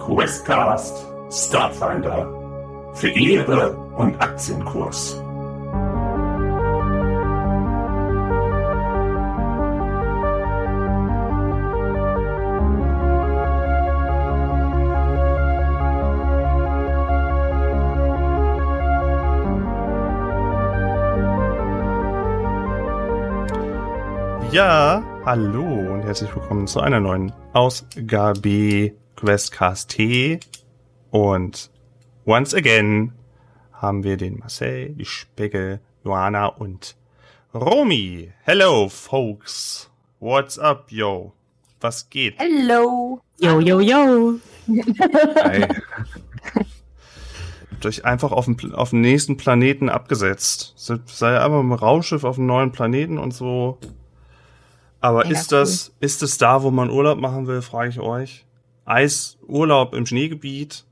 Questcast Starfinder für Ehre und Aktienkurs. Ja, hallo und herzlich willkommen zu einer neuen Ausgabe Questcast T. Und once again haben wir den Marcel, die Specke, Johanna und Romy. Hello, folks. What's up, yo? Was geht? Hello. Yo, yo, yo. Hi. Habt euch einfach auf den, auf den nächsten Planeten abgesetzt. Sei einfach im Raumschiff auf einem neuen Planeten und so. Aber Ja, ist das, ist es da, wo man Urlaub machen will, frage ich euch. Eis, Urlaub im Schneegebiet?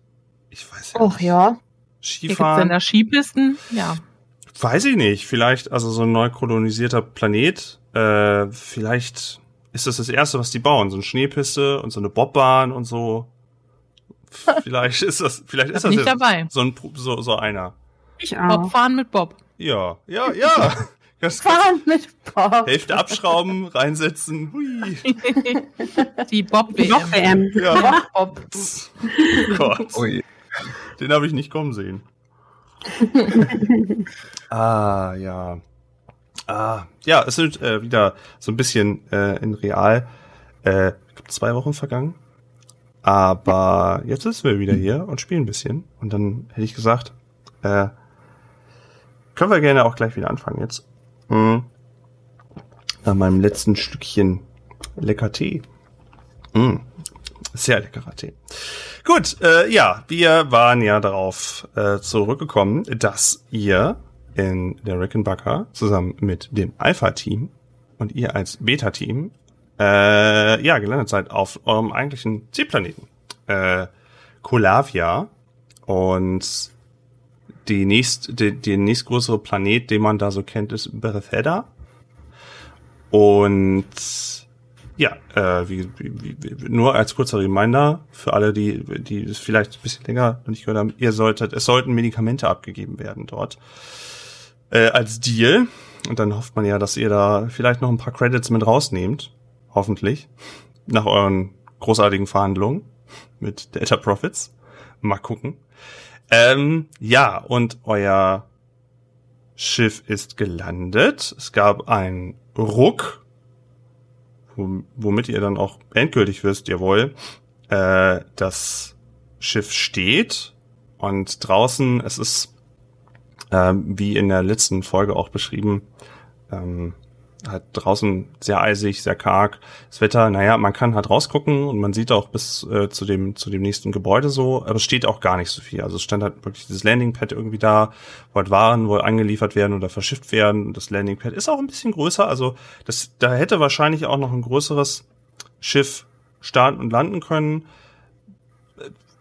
Ich weiß ja Och nicht. ja. Hier gibt's Skifahren? dann da Skipisten. Ja. Weiß ich nicht. Vielleicht, also so ein neu kolonisierter Planet. Äh, vielleicht ist das das Erste, was die bauen. So eine Schneepiste und so eine Bobbahn und so. Vielleicht ist das, vielleicht ist das Nicht dabei. so ein, so, so einer. Ich Bob fahren mit Bob. Ja, ja, ja. Das Fahren mit Bob. Hälfte abschrauben, reinsetzen. Hui. Die Bob Noch WM. WM. Ja. Bob. Oh Gott. Den habe ich nicht kommen sehen. ah, ja. Ah, ja, es sind äh, wieder so ein bisschen äh, in real. Äh, zwei Wochen vergangen. Aber jetzt sind wir wieder hier und spielen ein bisschen. Und dann hätte ich gesagt, äh, können wir gerne auch gleich wieder anfangen jetzt. Mhm. Nach meinem letzten Stückchen lecker Tee. Mhm. Sehr leckerer Tee. Gut, äh, ja, wir waren ja darauf äh, zurückgekommen, dass ihr in der Rickenbacker zusammen mit dem Alpha-Team und ihr als Beta-Team äh, ja gelandet seid auf eurem eigentlichen Zielplaneten, äh, Colavia und die nächst, die, die nächstgrößere Planet, den man da so kennt, ist Bethesda. Und ja, äh, wie, wie, wie, nur als kurzer Reminder für alle, die, die es vielleicht ein bisschen länger noch nicht gehört haben, ihr solltet, es sollten Medikamente abgegeben werden dort. Äh, als Deal. Und dann hofft man ja, dass ihr da vielleicht noch ein paar Credits mit rausnehmt. Hoffentlich. Nach euren großartigen Verhandlungen mit Data Profits. Mal gucken. Ähm, ja, und euer Schiff ist gelandet. Es gab einen Ruck wom- womit ihr dann auch endgültig wisst, jawohl, äh, das Schiff steht und draußen, es ist, ähm, wie in der letzten Folge auch beschrieben, ähm, halt draußen sehr eisig, sehr karg. Das Wetter, naja, man kann halt rausgucken und man sieht auch bis äh, zu dem zu dem nächsten Gebäude so, aber es steht auch gar nicht so viel. Also es stand halt wirklich dieses Landingpad irgendwie da, wo halt Waren wohl angeliefert werden oder verschifft werden. Und das Landingpad ist auch ein bisschen größer. Also das, da hätte wahrscheinlich auch noch ein größeres Schiff starten und landen können.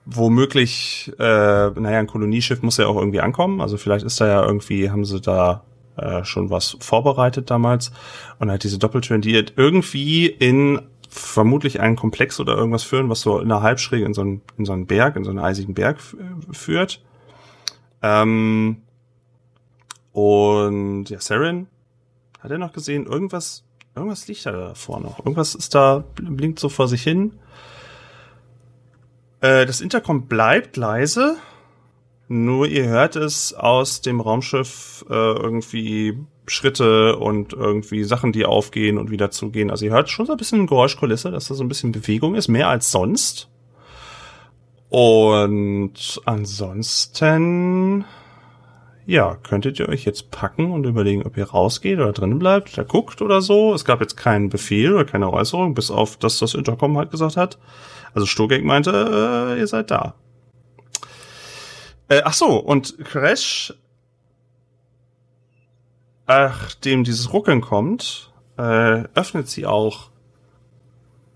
Womöglich, äh, naja, ein Kolonieschiff muss ja auch irgendwie ankommen. Also vielleicht ist da ja irgendwie, haben sie da äh, schon was vorbereitet damals und halt diese Doppeltüren, die irgendwie in vermutlich einen Komplex oder irgendwas führen, was so in einer Halbschräge in so einen, in so einen Berg, in so einen eisigen Berg führt. Ähm, und ja, Saren, hat er noch gesehen, irgendwas, irgendwas liegt da davor noch. Irgendwas ist da, blinkt so vor sich hin. Äh, das Intercom bleibt leise. Nur ihr hört es aus dem Raumschiff äh, irgendwie Schritte und irgendwie Sachen, die aufgehen und wieder zugehen. Also ihr hört schon so ein bisschen Geräuschkulisse, dass da so ein bisschen Bewegung ist, mehr als sonst. Und ansonsten, ja, könntet ihr euch jetzt packen und überlegen, ob ihr rausgeht oder drinnen bleibt, oder guckt oder so. Es gab jetzt keinen Befehl oder keine Äußerung, bis auf das, das Intercom halt gesagt hat. Also Sturgek meinte, äh, ihr seid da. Äh, ach so, und Crash, nachdem dieses Ruckeln kommt, äh, öffnet sie auch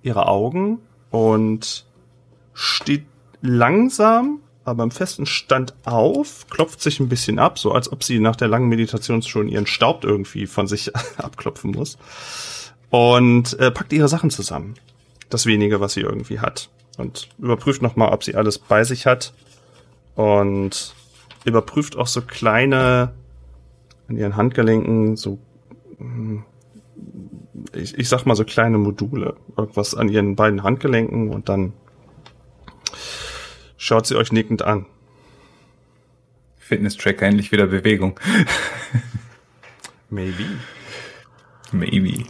ihre Augen und steht langsam, aber im festen Stand auf, klopft sich ein bisschen ab, so als ob sie nach der langen Meditation schon ihren Staub irgendwie von sich abklopfen muss. Und äh, packt ihre Sachen zusammen. Das wenige, was sie irgendwie hat. und überprüft nochmal, ob sie alles bei sich hat. Und überprüft auch so kleine an ihren Handgelenken, so hm, ich, ich sag mal so kleine Module, irgendwas an ihren beiden Handgelenken und dann schaut sie euch nickend an. Fitness-Tracker endlich wieder Bewegung. Maybe. Maybe.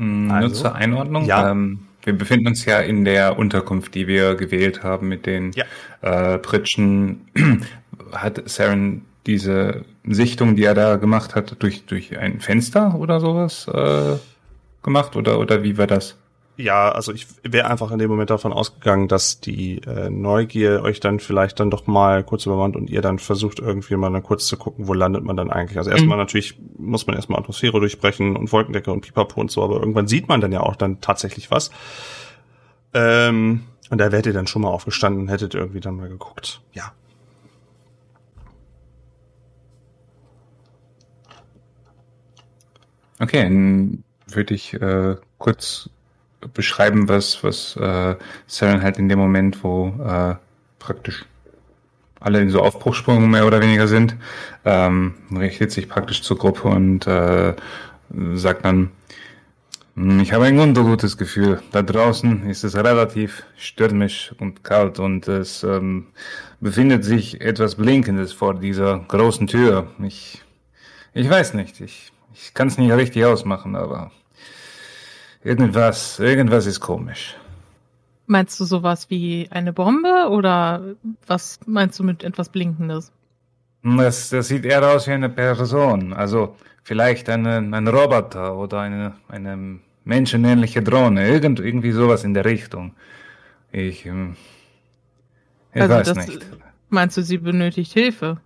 Mm, Also, Nur zur Einordnung. ja. Ähm, wir befinden uns ja in der Unterkunft, die wir gewählt haben mit den Ja. äh, Pritschen. Hat Saren diese Sichtung, die er da gemacht hat, durch, durch ein Fenster oder sowas äh, gemacht? Oder, oder wie war das? Ja, also ich wäre einfach in dem Moment davon ausgegangen, dass die äh, Neugier euch dann vielleicht dann doch mal kurz übermannt und ihr dann versucht irgendwie mal dann kurz zu gucken, wo landet man dann eigentlich. Also erstmal natürlich muss man erstmal Atmosphäre durchbrechen und Wolkendecke und Pipapo und so, aber irgendwann sieht man dann ja auch dann tatsächlich was. Ähm, und da wärt ihr dann schon mal aufgestanden und hättet irgendwie dann mal geguckt. Ja. Okay, dann würde ich äh, kurz beschreiben, was, was äh, Saren halt in dem Moment, wo äh, praktisch alle in so Aufbruchssprung mehr oder weniger sind, ähm, richtet sich praktisch zur Gruppe und äh, sagt dann, "Hm, ich habe ein ungutes Gefühl. Da draußen ist es relativ stürmisch und kalt und es ähm, befindet sich etwas Blinkendes vor dieser großen Tür. Ich, ich weiß nicht, ich, ich kann es nicht richtig ausmachen, aber irgendwas, irgendwas ist komisch. Meinst du sowas wie eine Bombe oder was meinst du mit etwas Blinkendes? Das, das sieht eher aus wie eine Person. Also vielleicht eine, ein Roboter oder eine, eine menschenähnliche Drohne. Irgend, irgendwie sowas in der Richtung. Ich, ähm, ich Also weiß das- nicht. Meinst du, sie benötigt Hilfe?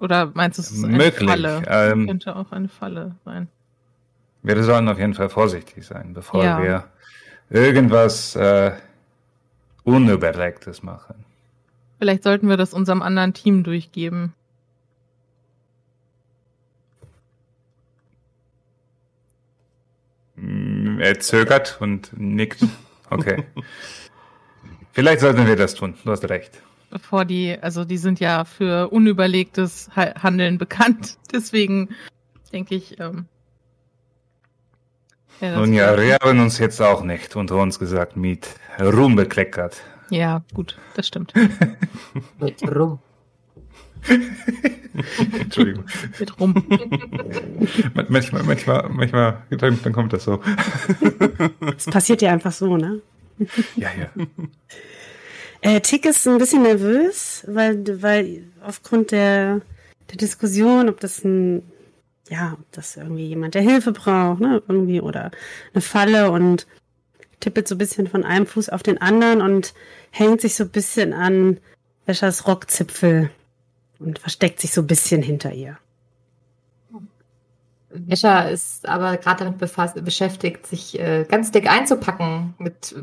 Oder meinst du, es ist eine Möglich, Falle? ähm, Könnte auch eine Falle sein. Wir sollen auf jeden Fall vorsichtig sein, bevor Ja. wir irgendwas äh, Unüberlegtes machen. Vielleicht sollten wir das unserem anderen Team durchgeben. Mm, Er zögert und nickt. Okay. Vielleicht sollten wir das tun. Du hast recht. Bevor die, also die sind ja für unüberlegtes Ha- Handeln bekannt. Deswegen denke ich, ähm, das Nun ja, wir haben uns jetzt auch nicht unter uns gesagt mit Ruhm bekleckert. ja, gut, das stimmt. Mit rum. Entschuldigung. Mit rum. Man- manchmal, manchmal, manchmal, dann, dann kommt das so. Das passiert ja einfach so, ne? Ja, ja. Äh, Tick ist ein bisschen nervös, weil, weil aufgrund der, der Diskussion, ob das ein, ja, ob das irgendwie jemand, der Hilfe braucht, ne, irgendwie, oder eine Falle und tippelt so ein bisschen von einem Fuß auf den anderen und hängt sich so ein bisschen an Wäschers Rockzipfel und versteckt sich so ein bisschen hinter ihr. Escher ist aber gerade damit befasst, beschäftigt, sich äh, ganz dick einzupacken mit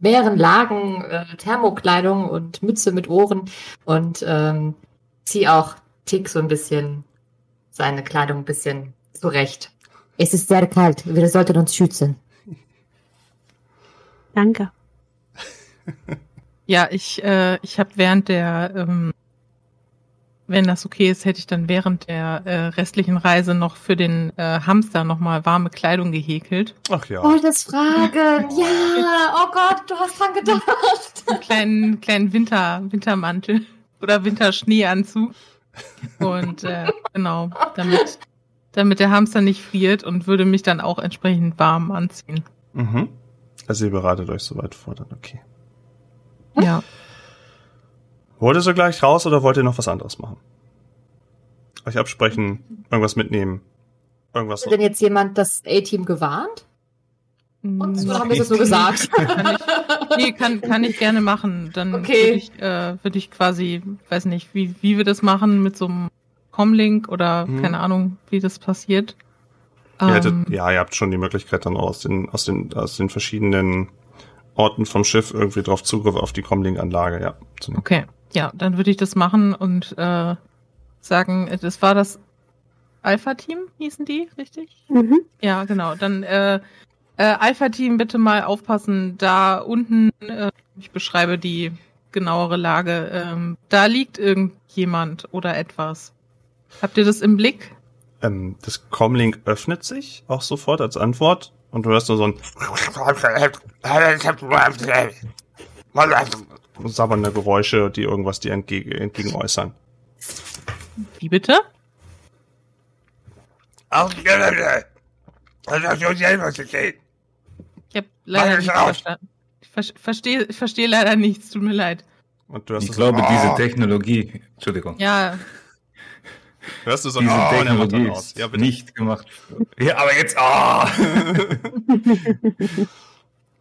mehreren Lagen äh, Thermokleidung und Mütze mit Ohren und ähm, ziehe auch Tick so ein bisschen seine Kleidung ein bisschen zurecht. Es ist sehr kalt. Wir sollten uns schützen. Danke. Ja, ich, äh, ich habe während der, ähm, wenn das okay ist, hätte ich dann während der äh, restlichen Reise noch für den äh, Hamster nochmal warme Kleidung gehäkelt. Ach ja. Wollte es fragen. Ja, oh Gott, du hast dran gedacht. Einen kleinen, kleinen Winter, Wintermantel oder Winterschneeanzug. Und äh, genau, damit, damit der Hamster nicht friert und würde mich dann auch entsprechend warm anziehen. Mhm. Also ihr beratet euch soweit vor, dann okay. Ja. Wollt ihr so gleich raus oder wollt ihr noch was anderes machen? Euch absprechen, irgendwas mitnehmen, irgendwas. Hat denn jetzt jemand das A-Team gewarnt? Und so Mm, haben wir es so gesagt. Kann ich, nee, kann, kann ich gerne machen. Dann Okay. würde ich, äh, würde ich quasi, weiß nicht, wie, wie wir das machen mit so einem Comlink oder Mhm. keine Ahnung, wie das passiert. Ihr hättet, Ähm, ja, ihr habt schon die Möglichkeit dann aus den, aus den, aus den verschiedenen Orten vom Schiff irgendwie drauf Zugriff auf die Comlink-Anlage, ja. Okay, ja, dann würde ich das machen und äh, sagen, das war das Alpha-Team hießen die, richtig? Mhm. Ja, genau. Dann äh, äh, Alpha-Team bitte mal aufpassen. Da unten, äh, ich beschreibe die genauere Lage, ähm, da liegt irgendjemand oder etwas. Habt ihr das im Blick? Ähm, das Comlink öffnet sich auch sofort als Antwort und du hörst nur so ein sabbernde Geräusche, die irgendwas dir entgegen, entgegen äußern. Wie bitte? Ich habe leider nichts verstanden. Ich ver verstehe versteh leider nichts, tut mir leid. Und du hörst Ich so, glaube, Ah. diese Technologie, Entschuldigung, Ja, hörst du so diese oh, er Technologie aus. ist Ja, nicht gemacht. Ja, aber jetzt, ah!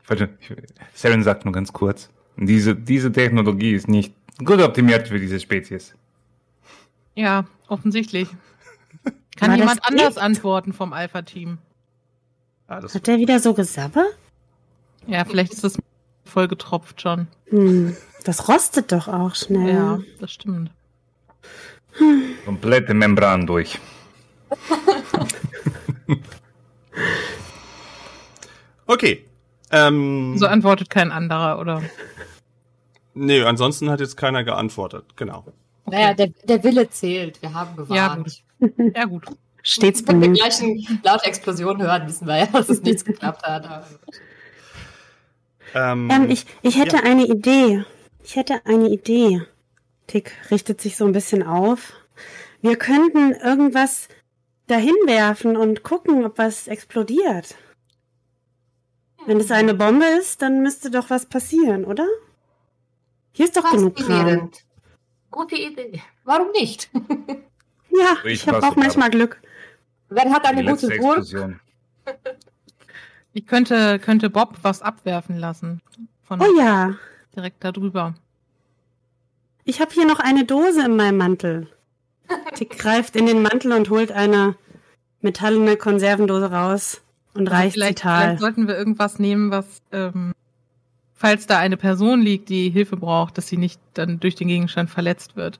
Warte, ich- Saren sagt nur ganz kurz. Diese, diese Technologie ist nicht gut optimiert für diese Spezies. ja, offensichtlich. Kann War jemand anders antworten vom Alpha-Team? Das, Hat der wieder so gesabbert? Ja, vielleicht ist das voll getropft schon. Hm. Das rostet doch auch schnell. Ja, das stimmt. Komplette Membran durch. okay. Ähm, So antwortet kein anderer, oder? nee, ansonsten hat jetzt keiner geantwortet. Genau. Naja, der, der Wille zählt. Wir haben gewarnt. Ja, gut. Ja, gut. Stets Wenn wir bemüht. gleich eine laute Explosion hören, wissen wir ja, dass es nichts geklappt hat. Ähm, Ähm, ich, ich hätte Ja. eine Idee. Ich hätte eine Idee. Tick richtet sich so ein bisschen auf. Wir könnten irgendwas dahin werfen und gucken, ob was explodiert. Wenn es eine Bombe ist, dann müsste doch was passieren, oder? Hier ist doch genug Kram. Gute Idee. Warum nicht? Ja, Ich ich habe auch manchmal Glück. Wer hat eine gute Burg? Ich könnte, könnte Bob was abwerfen lassen. Von Oh ja, direkt da drüber. ich habe hier noch eine Dose in meinem Mantel. Tick greift in den Mantel und holt eine metallene Konservendose raus und Also reicht sie vielleicht, Tal. vielleicht sollten wir irgendwas nehmen, was, ähm, falls da eine Person liegt, die Hilfe braucht, dass sie nicht dann durch den Gegenstand verletzt wird.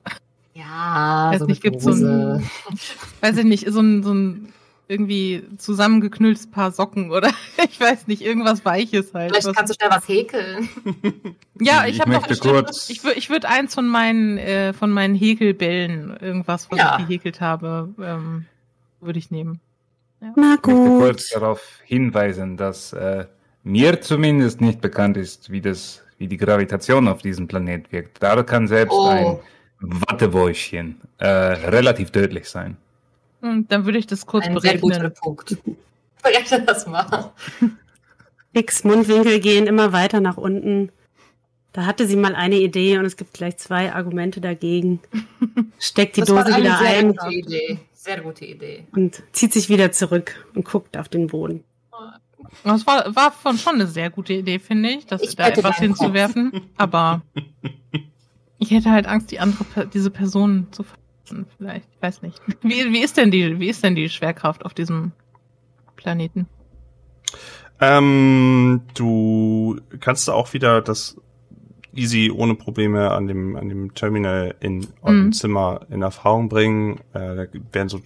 Ja, Weiß so nicht, eine gibt's so ein, weiß ich nicht, so ein, so ein irgendwie zusammengeknülltes Paar Socken oder ich weiß nicht, irgendwas Weiches halt. Vielleicht was- kannst du schnell was häkeln. ja, ich, Ich habe noch bestimmt, ich würde ich würd eins von meinen, äh, von meinen Häkelbällen, irgendwas, was Ja. ich gehäkelt habe, ähm, würde ich nehmen. Na Ich möchte gut. kurz darauf hinweisen, dass äh, mir zumindest nicht bekannt ist, wie das, wie die Gravitation auf diesem Planet wirkt. Da kann selbst Oh. ein Wattebäuschen äh, relativ tödlich sein. Dann würde ich das kurz Ein sehr guter berechnen. Punkt. Berechne das mal. Ticks Mundwinkel gehen immer weiter nach unten. Da hatte sie mal eine Idee und es gibt gleich zwei Argumente dagegen. Steckt die das war Dose eine wieder sehr ein gute Idee. Sehr gute Idee. und zieht sich wieder zurück und guckt auf den Boden. Das war, war von schon eine sehr gute Idee, finde ich, dass Ich da etwas hinzuwerfen. Aber ich hätte halt Angst, die andere, diese Person zu Vielleicht, ich weiß nicht. Wie, wie ist denn die, wie ist denn die Schwerkraft auf diesem Planeten? Ähm, du kannst auch wieder das easy ohne Probleme an dem an dem Terminal in eurem Mhm. Zimmer in Erfahrung bringen. Äh, da werden so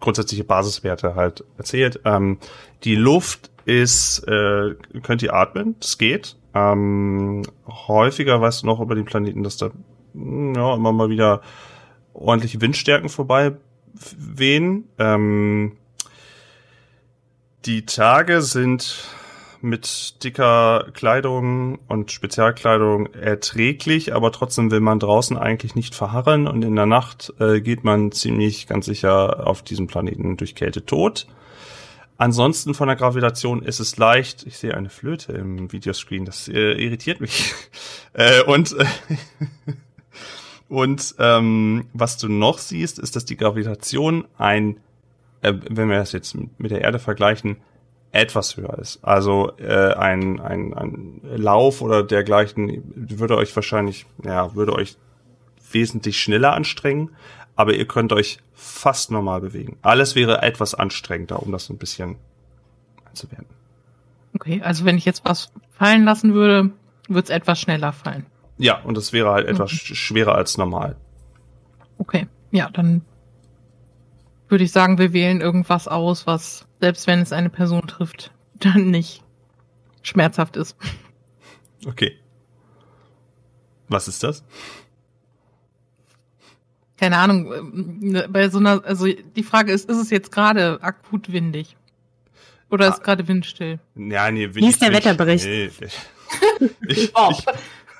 grundsätzliche Basiswerte halt erzählt. Ähm, die Luft ist, äh, könnt ihr atmen, das geht. Ähm, häufiger weißt du noch über den Planeten, dass da ja immer mal wieder ordentliche Windstärken vorbei wehen. Ähm, die Tage sind mit dicker Kleidung und Spezialkleidung erträglich, aber trotzdem will man draußen eigentlich nicht verharren und in der Nacht äh, geht man ziemlich ganz sicher auf diesem Planeten durch Kälte tot. Ansonsten von der Gravitation ist es leicht. Ich sehe eine Flöte im Videoscreen, das äh, irritiert mich. äh, und äh, und ähm, was du noch siehst, ist, dass die Gravitation ein äh, wenn wir das jetzt mit der Erde vergleichen, etwas höher ist. Also äh, ein, ein, ein Lauf oder dergleichen würde euch wahrscheinlich, ja, würde euch wesentlich schneller anstrengen, aber ihr könnt euch fast normal bewegen. Alles wäre etwas anstrengender, um das so ein bisschen einzuwerten. Okay, also wenn ich jetzt was fallen lassen würde, würde es etwas schneller fallen. Ja, und das wäre halt etwas Mhm. sch- schwerer als normal. Okay, ja, dann würde ich sagen, wir wählen irgendwas aus, was, selbst wenn es eine Person trifft, dann nicht schmerzhaft ist. Okay. Was ist das? Keine Ahnung, ähm, bei so einer, also die Frage ist, ist es jetzt gerade akut windig? Oder ist Ah. gerade windstill? Ja, nee, Wie ist der Wetterbericht? Nee, ich, Oh. ich,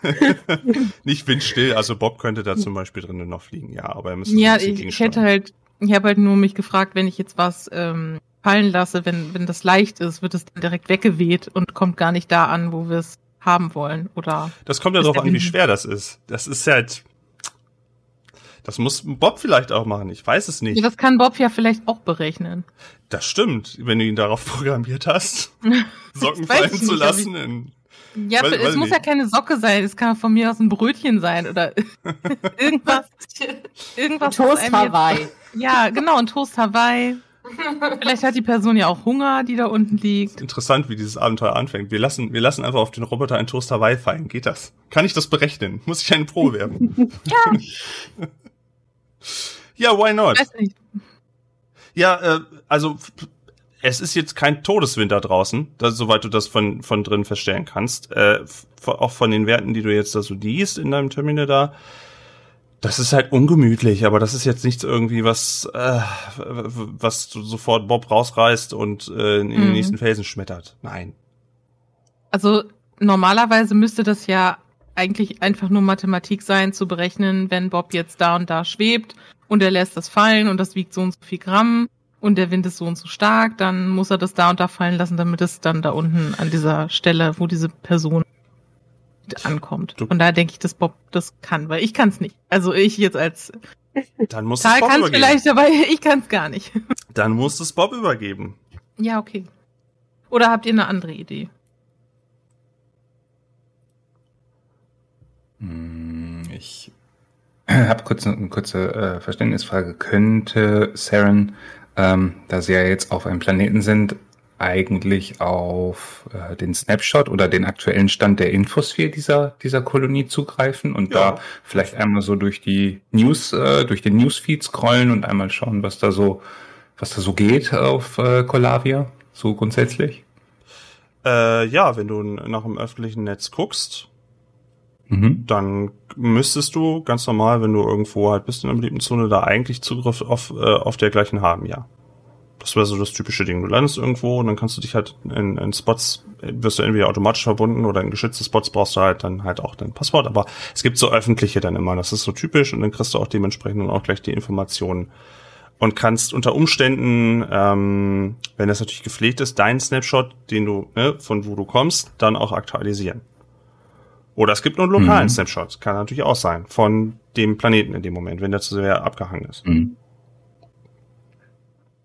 nicht windstill, also Bob könnte da zum Beispiel drinnen noch fliegen, ja, aber er müsste Ja, ich, ich hätte halt, ich habe halt nur mich gefragt, wenn ich jetzt was ähm, fallen lasse, wenn, wenn das leicht ist, wird es dann direkt weggeweht und kommt gar nicht da an, wo wir es haben wollen. Oder Das kommt ja darauf an, wie schwer das ist. Das ist halt. Das muss Bob vielleicht auch machen. Ich weiß es nicht. Ja, das kann Bob ja vielleicht auch berechnen. Das stimmt, wenn du ihn darauf programmiert hast, Socken fallen zu nicht, aber lassen. Ja, Weiß- es muss nicht. ja keine Socke sein, es kann von mir aus ein Brötchen sein oder irgendwas, irgendwas. was Toast Hawaii. Ja, genau, ein Toast Hawaii. Vielleicht hat die Person ja auch Hunger, die da unten liegt. interessant, wie dieses Abenteuer anfängt. Wir lassen, wir lassen einfach auf den Roboter einen Toast Hawaii fallen. Geht das? Kann ich das berechnen? Muss ich eine Probe werfen? Ja. ja, why not? Weiß nicht. Ja, äh, also es ist jetzt kein Todeswinter draußen, das, soweit du das von, von drin feststellen kannst. Äh, auch von den Werten, die du jetzt da so liest in deinem Terminal da. Das ist halt ungemütlich, aber das ist jetzt nichts irgendwie, was, äh, was du sofort Bob rausreißt und äh, in den Mhm. nächsten Felsen schmettert. Nein. Also normalerweise müsste das ja eigentlich einfach nur Mathematik sein, zu berechnen, wenn Bob jetzt da und da schwebt und er lässt das fallen und das wiegt so und so viel Gramm und der Wind ist so und so stark, dann muss er das da und da fallen lassen, damit es dann da unten an dieser Stelle, wo diese Person ankommt. Du- Und da denke ich, dass Bob das kann, weil ich kann es nicht. Also ich jetzt als Dann es Tal Bob kann es vielleicht, aber ich kann es gar nicht. Dann musst du es Bob übergeben. Ja, okay. Oder habt ihr eine andere Idee? Hm, Ich habe kurz eine kurze äh, Verständnisfrage. Könnte Saren, ähm, da sie ja jetzt auf einem Planeten sind, eigentlich auf äh, den Snapshot oder den aktuellen Stand der Infosphere dieser, dieser Kolonie zugreifen und Ja. da vielleicht einmal so durch die News, äh, durch den Newsfeed scrollen und einmal schauen, was da so, was da so geht auf äh, Colavia, so grundsätzlich? Äh, ja, wenn du nach dem öffentlichen Netz guckst, Mhm. dann müsstest du ganz normal, wenn du irgendwo halt bist in einer beliebten Zone, da eigentlich Zugriff auf, äh, auf dergleichen haben, ja. Das wäre so das typische Ding. Du landest irgendwo und dann kannst du dich halt in, in Spots, wirst du entweder automatisch verbunden oder in geschützte Spots brauchst du halt dann halt auch dein Passwort. Aber es gibt so öffentliche dann immer. Das ist so typisch und dann kriegst du auch dementsprechend dann auch gleich die Informationen und kannst unter Umständen, ähm, wenn das natürlich gepflegt ist, deinen Snapshot, den du, ne, von wo du kommst, dann auch aktualisieren. Oder es gibt nur einen lokalen Mhm. Snapshot, kann natürlich auch sein, von dem Planeten in dem Moment, wenn der zu sehr abgehangen ist. Mhm.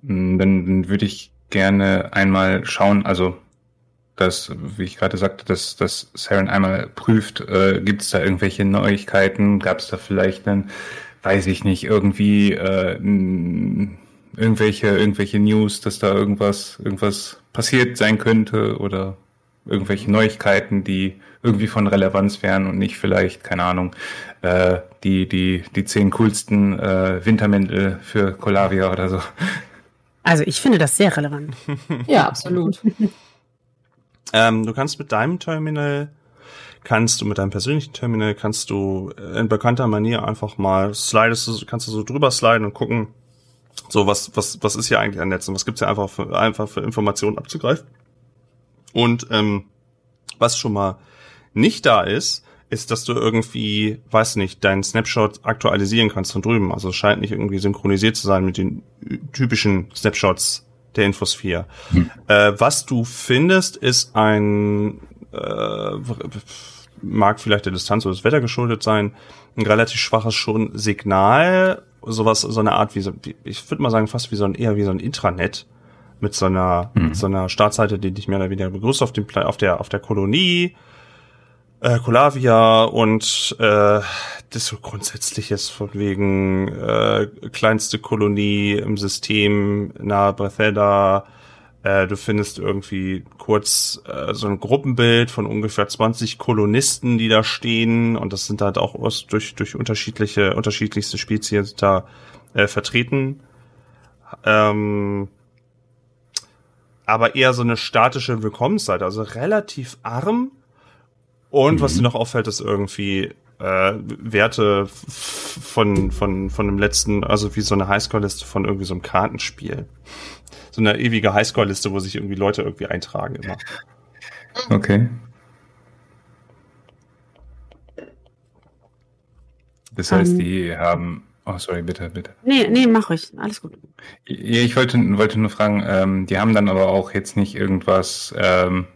Mm, Dann, dann würde ich gerne einmal schauen, also dass, wie ich gerade sagte, dass, dass Saren einmal prüft, äh, gibt es da irgendwelche Neuigkeiten, gab es da vielleicht einen, weiß ich nicht, irgendwie äh, irgendwelche, irgendwelche News, dass da irgendwas, irgendwas passiert sein könnte oder irgendwelche Neuigkeiten, die irgendwie von Relevanz wären und nicht vielleicht, keine Ahnung, äh, die, die, die zehn coolsten äh, Wintermäntel für Colavia oder so. Also ich finde das sehr relevant. Ja, absolut. Ähm, du kannst mit deinem Terminal, kannst du mit deinem persönlichen Terminal, kannst du in bekannter Manier einfach mal slidest, du- kannst du so drüber sliden und gucken, so was, was, was ist hier eigentlich an Netz und was gibt's hier einfach für, einfach für Informationen abzugreifen. Und ähm, was schon mal nicht da ist, ist, dass du irgendwie, weiß nicht, deinen Snapshot aktualisieren kannst von drüben. Also es scheint nicht irgendwie synchronisiert zu sein mit den typischen Snapshots der Infosphere. Äh, was du findest, ist ein, äh, mag vielleicht der Distanz oder das Wetter geschuldet sein, ein relativ schwaches schon Signal, sowas, so eine Art wie so, wie- ich würde mal sagen, fast wie so ein, eher wie so ein Intranet mit so einer, Mhm. mit so einer Startseite, die dich mehr oder weniger begrüßt auf dem, auf der, auf der Kolonie, äh, Colavia und äh, das so grundsätzliches von wegen äh, kleinste Kolonie im System nahe Bethesda. Äh, du findest irgendwie kurz äh, so ein Gruppenbild von ungefähr 20 Kolonisten, die da stehen und das sind halt auch durch durch unterschiedliche unterschiedlichste Spezies da äh, vertreten. ähm, aber eher so eine statische Willkommensseite, also relativ arm. Und was dir noch auffällt, ist irgendwie äh, Werte von, von, von dem letzten, also wie so eine Highscore-Liste von irgendwie so einem Kartenspiel. So eine ewige Highscore-Liste, wo sich irgendwie Leute irgendwie eintragen immer. Okay. Das heißt, Ähm. die haben. Oh, sorry, bitte, bitte. Nee, nee, mach ruhig. Alles gut. Ich wollte, wollte nur fragen, ähm, die haben dann aber auch jetzt nicht irgendwas, ähm,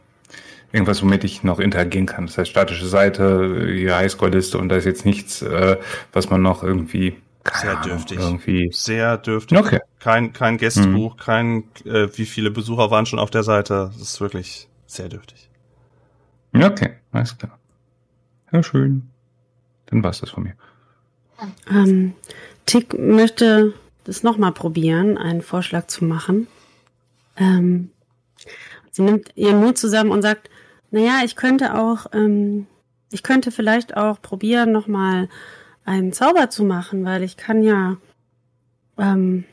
irgendwas, womit ich noch interagieren kann. Das heißt, statische Seite, die Highscore-Liste und da ist jetzt nichts, äh, was man noch irgendwie. keine Sehr Ahnung, dürftig. Irgendwie. Sehr dürftig. Okay. Kein, kein Gästebuch, kein, äh, wie viele Besucher waren schon auf der Seite. Das ist wirklich sehr dürftig. Okay, alles klar. Ja, schön. Dann war's das von mir. Ähm, Tick möchte das nochmal probieren, einen Vorschlag zu machen. Ähm, sie nimmt ihren Mut zusammen und sagt, naja, ich könnte auch, ähm, ich könnte vielleicht auch probieren, nochmal einen Zauber zu machen, weil ich kann ja ähm,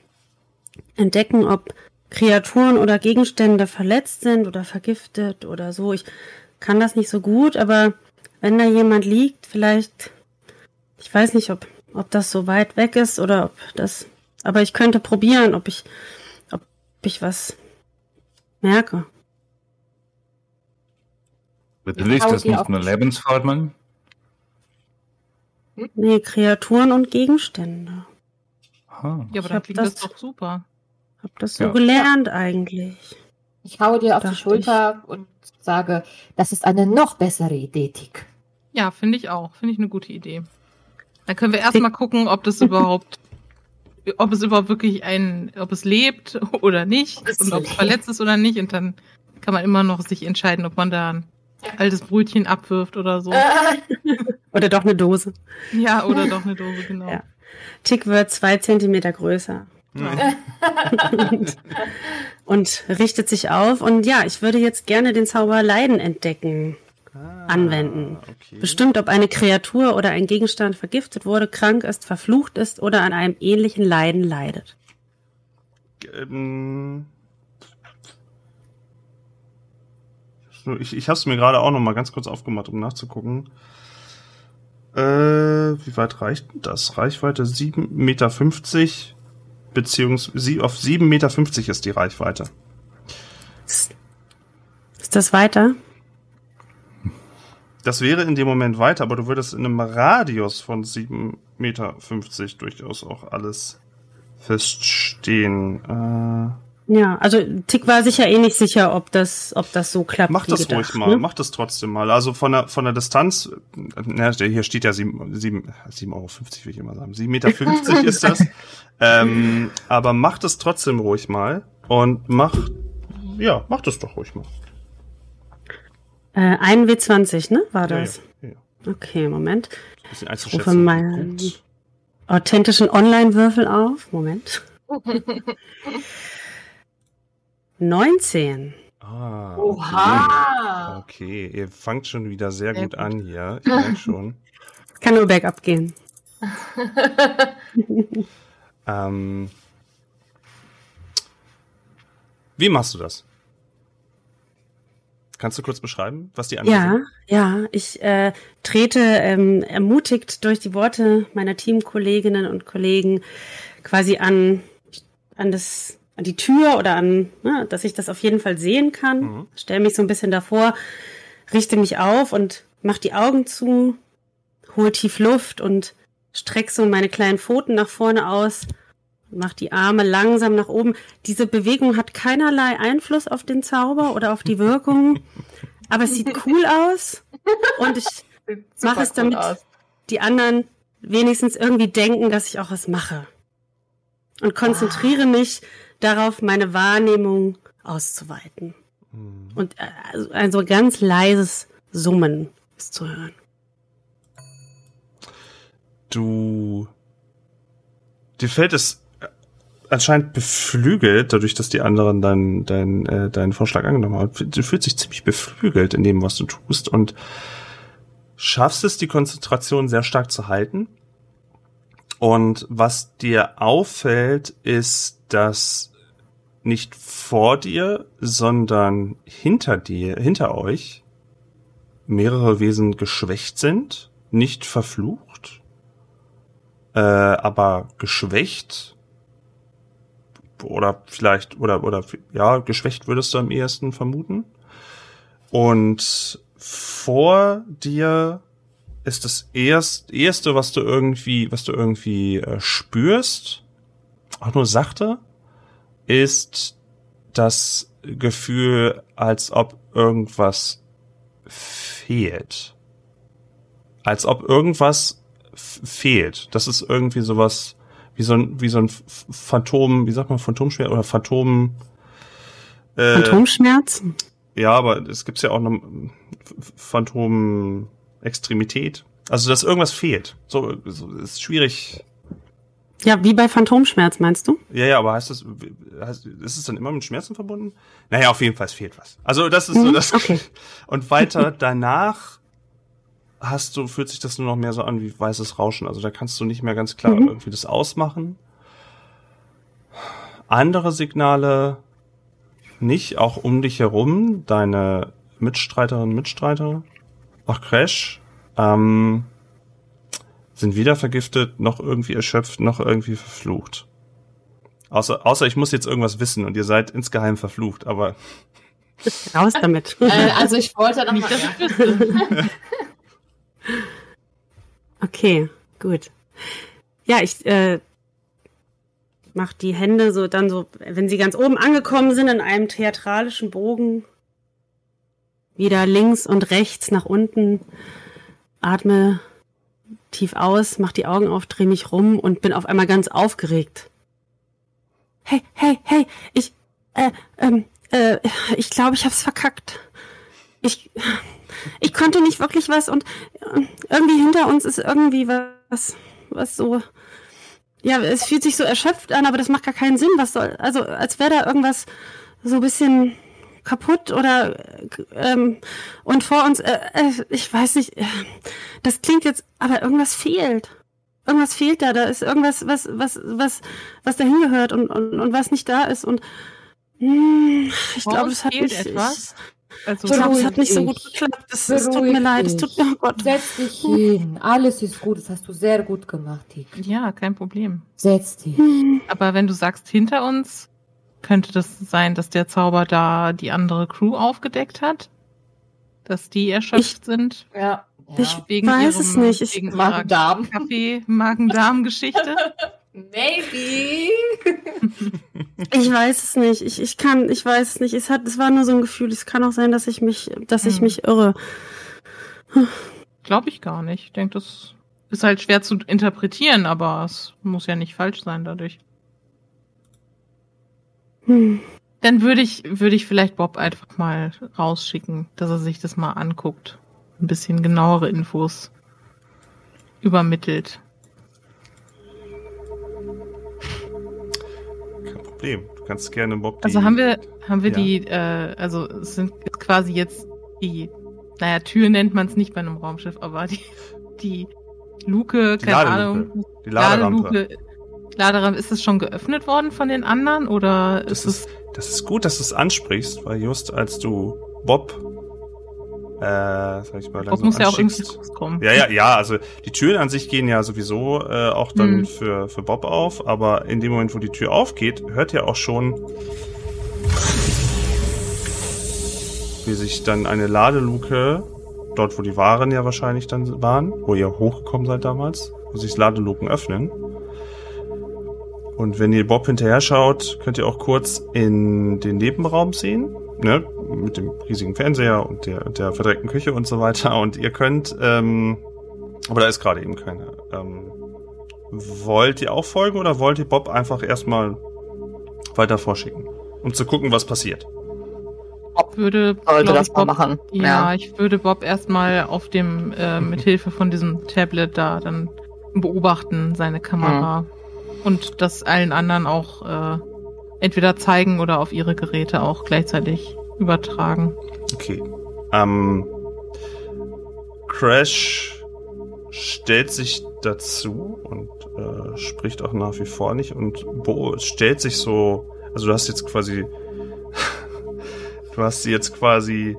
entdecken, ob Kreaturen oder Gegenstände verletzt sind oder vergiftet oder so. Ich kann das nicht so gut, aber wenn da jemand liegt, vielleicht ich weiß nicht, ob, ob das so weit weg ist oder ob das. Aber ich könnte probieren, ob ich, ob ich was merke. Bitte liest hau das nicht nur die- Lebensfortmann? Nee, Kreaturen und Gegenstände. Aha. Ja, aber Ich dann klingt das, das- doch super. Hab das so Ja. gelernt eigentlich. Ich haue dir auf die Dachte Schulter und sage, das ist eine noch bessere Idee, Tick. Ja, finde ich auch. Finde ich eine gute Idee. Dann können wir erstmal gucken, ob das überhaupt, ob es überhaupt wirklich ein, ob es lebt oder nicht Es und ob es verletzt ist oder nicht. Und dann kann man immer noch sich entscheiden, ob man da ein altes Brötchen abwirft oder so. Oder doch eine Dose. Ja, oder doch eine Dose, genau. Ja. Tick wird zwei Zentimeter größer und richtet sich auf. Und ja, ich würde jetzt gerne den Zauber Leiden entdecken. Anwenden. Okay. Bestimmt, ob eine Kreatur oder ein Gegenstand vergiftet wurde, krank ist, verflucht ist oder an einem ähnlichen Leiden leidet. Ähm, ich ich habe es mir gerade auch noch mal ganz kurz aufgemacht, um nachzugucken. Äh, wie weit reicht das? Reichweite 7,50 Meter, beziehungsweise auf 7,50 Meter ist die Reichweite. Ist das weiter? Das wäre in dem Moment weiter, aber du würdest in einem Radius von 7,50 Meter durchaus auch alles feststehen. Äh, Ja, also Tick war sich ja eh nicht sicher, ob das, ob das so klappt. Mach das gedacht, ruhig mal, ne? mach das trotzdem mal. Also von der, von der Distanz, na, hier steht ja 7, 7, 7,50 Euro, will ich immer sagen. 7,50 Meter ist das. ähm, aber mach das trotzdem ruhig mal und mach, ja, mach das doch ruhig mal. Äh, ein W20, ne? War Ja, das? ja, ja. Okay, Moment. Bisschen rufe meinen-. Authentischen Online-Würfel auf. Moment. 19. Ah, Oha! Okay, ihr fangt schon wieder sehr, Sehr gut, gut. an hier. Ich merke schon. Kann nur bergab gehen. Ähm, wie machst du das? Kannst du kurz beschreiben, was die anderen Ja, sind? ja, ich äh, trete ähm, ermutigt durch die Worte meiner Teamkolleginnen und Kollegen quasi an, an das an die Tür oder an, ne, dass ich das auf jeden Fall sehen kann. Mhm. Stell mich so ein bisschen davor, richte mich auf und mach die Augen zu, hol tief Luft und streck so meine kleinen Pfoten nach vorne aus, mach die Arme langsam nach oben. Diese Bewegung hat keinerlei Einfluss auf den Zauber oder auf die Wirkung, aber es sieht cool aus und ich Mach es damit. die anderen wenigstens irgendwie denken, dass ich auch was mache. Und konzentriere mich darauf, meine Wahrnehmung auszuweiten. Mhm. Und äh, also ein so ganz leises Summen ist zu hören. Du. Dir fällt es anscheinend beflügelt, dadurch, dass die anderen deinen dein, äh, deinen Vorschlag angenommen haben. Du fühlst dich ziemlich beflügelt in dem, was du tust und schaffst es, die Konzentration sehr stark zu halten. Und was dir auffällt, ist, dass nicht vor dir, sondern hinter dir, hinter euch mehrere Wesen geschwächt sind, nicht verflucht, äh, aber geschwächt oder vielleicht oder oder ja geschwächt würdest du am ehesten vermuten. Und vor dir ist das erst, erste, was du irgendwie, was du irgendwie äh, spürst, auch nur sachte, ist das Gefühl, als ob irgendwas fehlt. Als ob irgendwas fehlt. Das ist irgendwie sowas, wie so ein, wie so ein Phantom, wie sagt man, Phantomschmerz oder Phantom, äh, Phantomschmerz? Ja, aber es gibt ja auch noch Phantom-Extremität. Also, dass irgendwas fehlt. So, so ist schwierig. Ja, wie bei Phantomschmerz, meinst du? Ja, ja, aber heißt das, heißt, ist es dann immer mit Schmerzen verbunden? Naja, auf jeden Fall, fehlt was. Also, das ist so Mhm, das. okay. Und weiter danach hast du, fühlt sich das nur noch mehr so an wie weißes Rauschen. Also, da kannst du nicht mehr ganz klar Mhm. irgendwie das ausmachen. Andere Signale nicht, auch um dich herum, deine Mitstreiterinnen, Mitstreiter, auch Crash, ähm, sind weder vergiftet, noch irgendwie erschöpft, noch irgendwie verflucht. Außer, außer ich muss jetzt irgendwas wissen und ihr seid insgeheim verflucht, aber Raus damit. Äh, also ich wollte noch Nicht, mal, dass ja. ich wüsste. Okay, gut. Ja, ich äh, mach die Hände so dann so, wenn sie ganz oben angekommen sind, in einem theatralischen Bogen, wieder links und rechts nach unten, atme tief aus, mach die Augen auf, dreh mich rum und bin auf einmal ganz aufgeregt. Hey, hey, hey, ich, äh, ähm, äh, ich glaube, ich hab's verkackt. Ich, ich konnte nicht wirklich was und äh, irgendwie hinter uns ist irgendwie was, was so. Ja, es fühlt sich so erschöpft an, aber das macht gar keinen Sinn. Was soll, also als wäre da irgendwas so ein bisschen kaputt oder äh, ähm, und vor uns, äh, äh, ich weiß nicht, äh, das klingt jetzt, aber irgendwas fehlt. Irgendwas fehlt da, da ist irgendwas, was, was, was, was dahin gehört und, und, und was nicht da ist und hm, ich glaube, es hat fehlt nicht, etwas. Also, ich glaube, es hat nicht so gut geklappt. Es, es tut mir leid, es tut mir, oh Gott. Setz dich hin. Alles ist gut. Das hast du sehr gut gemacht, Dick. ja, kein Problem. Setz dich. Hm. Aber wenn du sagst hinter uns, könnte das sein, dass der Zauber da die andere Crew aufgedeckt hat? Dass die erschöpft sind? Ja. Ich Wegen weiß ihrem, es nicht. Ich, wegen ihrer Magen-Darm. Maybe. ich weiß es nicht. Ich, ich kann, ich weiß es nicht. Es hat, es war nur so ein Gefühl. Es kann auch sein, dass ich mich, dass ich Hm. mich irre. Glaube ich gar nicht. Ich denke, das ist halt schwer zu interpretieren, aber es muss ja nicht falsch sein dadurch. Hm. Dann würde ich, würde ich vielleicht Bob einfach mal rausschicken, dass er sich das mal anguckt. Ein bisschen genauere Infos übermittelt. Problem. Du kannst gerne Bob die, Also haben wir, haben wir Ja. die, äh, also es sind quasi jetzt die, naja, Tür nennt man es nicht bei einem Raumschiff, aber die, die Luke, Die keine. Ahnung. die Laderampe. Ladeluke. Laderampe, ist es schon geöffnet worden von den anderen oder Das ist es, Das ist gut, dass du es ansprichst, weil just als du Bob, äh, sag ich mal, langsam muss ja auch irgendwie rauskommen. Ja, ja, ja, also die Türen an sich gehen ja sowieso äh, auch dann Hm. für, für Bob auf, aber in dem Moment, wo die Tür aufgeht, hört ihr auch schon, wie sich dann eine Ladeluke, dort wo die Waren ja wahrscheinlich dann waren, wo ihr hochgekommen seid damals, wo sich Ladeluken öffnen. Und wenn ihr Bob hinterher schaut, könnt ihr auch kurz in den Nebenraum sehen, ne, mit dem riesigen Fernseher und der, der verdreckten Küche und so weiter. Und ihr könnt, ähm, aber da ist gerade eben keine. Ähm, wollt ihr auch folgen oder wollt ihr Bob einfach erstmal weiter vorschicken, um zu gucken, was passiert? würde, Sollte das mal Bob, machen. Ja, ich würde Bob erstmal auf dem, äh, mit Hilfe von diesem Tablet da dann beobachten, seine Kamera. Und das allen anderen auch äh, entweder zeigen oder auf ihre Geräte auch gleichzeitig übertragen. Okay. Ähm, Crash stellt sich dazu und äh, spricht auch nach wie vor nicht und Bo stellt sich so, also du hast jetzt quasi, du hast jetzt quasi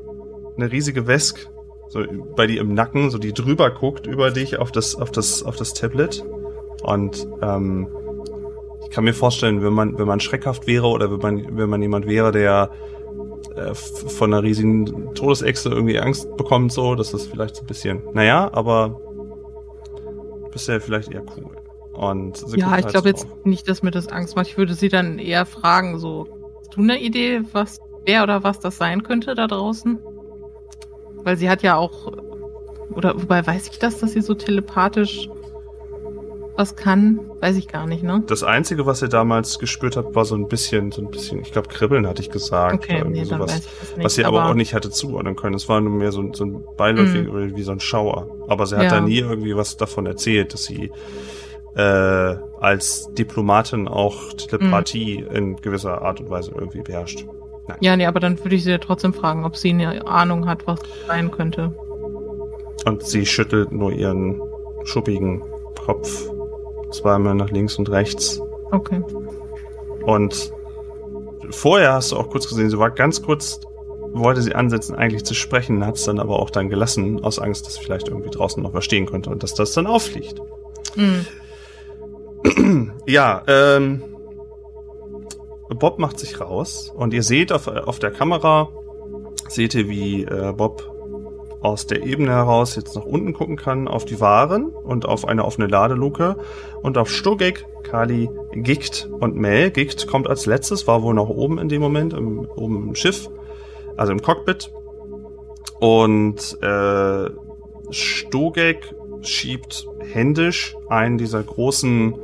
eine riesige Wesk so bei dir im Nacken, so die drüber guckt über dich auf das, auf das, auf das Tablet und ähm, ich kann mir vorstellen, wenn man, wenn man schreckhaft wäre oder wenn man, wenn man jemand wäre, der äh, von einer riesigen Todesechse irgendwie Angst bekommt, so, das ist vielleicht so ein bisschen, naja, aber bisher vielleicht eher cool. Und ja, ich halt glaube jetzt nicht, dass mir das Angst macht. Ich würde sie dann eher fragen, so, hast du eine Idee, was, wer oder was das sein könnte da draußen? Weil sie hat ja auch, oder wobei weiß ich das, dass sie so telepathisch was kann? Weiß ich gar nicht, ne? Das Einzige, was ihr damals gespürt habt, war so ein bisschen, so ein bisschen, ich glaube, Kribbeln hatte ich gesagt. Okay, nee, sowas, weiß ich das nicht. was sie aber, auch nicht hätte zuordnen können. Es war nur mehr so, so ein beiläufig, oder wie so ein Schauer. Aber sie hat Ja. da nie irgendwie was davon erzählt, dass sie äh, als Diplomatin auch Telepathie Mhm. in gewisser Art und Weise irgendwie beherrscht. Ja, nee, aber dann würde ich sie ja trotzdem fragen, ob sie eine Ahnung hat, was sein könnte. Und sie schüttelt nur ihren schuppigen Kopf zweimal nach links und rechts. Okay. Und vorher hast du auch kurz gesehen, sie war ganz kurz, wollte sie ansetzen, eigentlich zu sprechen, hat es dann aber auch dann gelassen, aus Angst, dass vielleicht irgendwie draußen noch was stehen könnte und dass das dann auffliegt. Mhm. Ja, ähm, Bob macht sich raus und ihr seht auf, auf der Kamera, seht ihr, wie äh, Bob aus der Ebene heraus jetzt nach unten gucken kann auf die Waren und auf eine offene Ladeluke und auf Stogek, Kali, Gikt und Mel. Gikt kommt als letztes, war wohl noch oben in dem Moment, im, oben im Schiff, also im Cockpit. Und äh, Stogek schiebt händisch einen dieser großen,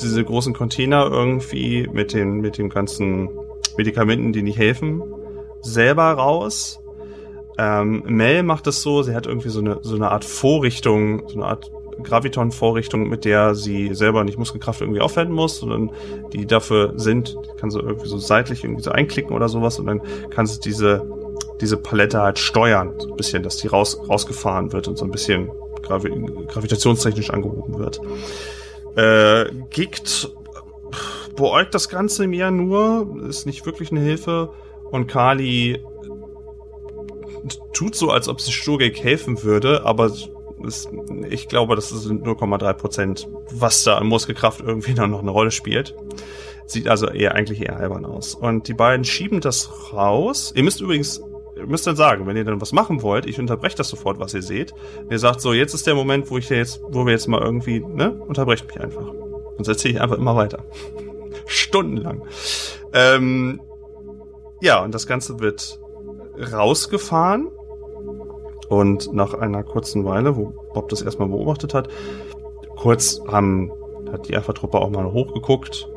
diese großen Container irgendwie mit den, mit den ganzen Medikamenten, die nicht helfen, selber raus. Ähm, Mel macht es so, sie hat irgendwie so eine, so eine Art Vorrichtung, so eine Art Graviton-Vorrichtung, mit der sie selber nicht Muskelkraft irgendwie aufwenden muss, sondern die dafür sind, kann sie irgendwie so seitlich irgendwie so einklicken oder sowas und dann kann sie diese, diese Palette halt steuern, so ein bisschen, dass die raus, rausgefahren wird und so ein bisschen gravi gravitationstechnisch angehoben wird. Äh, Gikt beäugt das Ganze mehr nur, ist nicht wirklich eine Hilfe und Kali tut so, als ob sie Sturgek helfen würde, aber es, ich glaube, das sind 0,3 Prozent, was da an Muskelkraft irgendwie dann noch eine Rolle spielt. Sieht also eher eigentlich eher albern aus. Und die beiden schieben das raus. Ihr müsst übrigens, ihr müsst dann sagen, wenn ihr dann was machen wollt, ich unterbreche das sofort, was ihr seht. Ihr sagt so, jetzt ist der Moment, wo ich jetzt, wo wir jetzt mal irgendwie, ne, unterbrecht mich einfach. Sonst erzähle ich einfach immer weiter. Stundenlang. Ähm, ja, und das Ganze wird rausgefahren. Und nach einer kurzen Weile, wo Bob das erstmal beobachtet hat, kurz haben, hat die Alpha-Truppe auch mal hochgeguckt,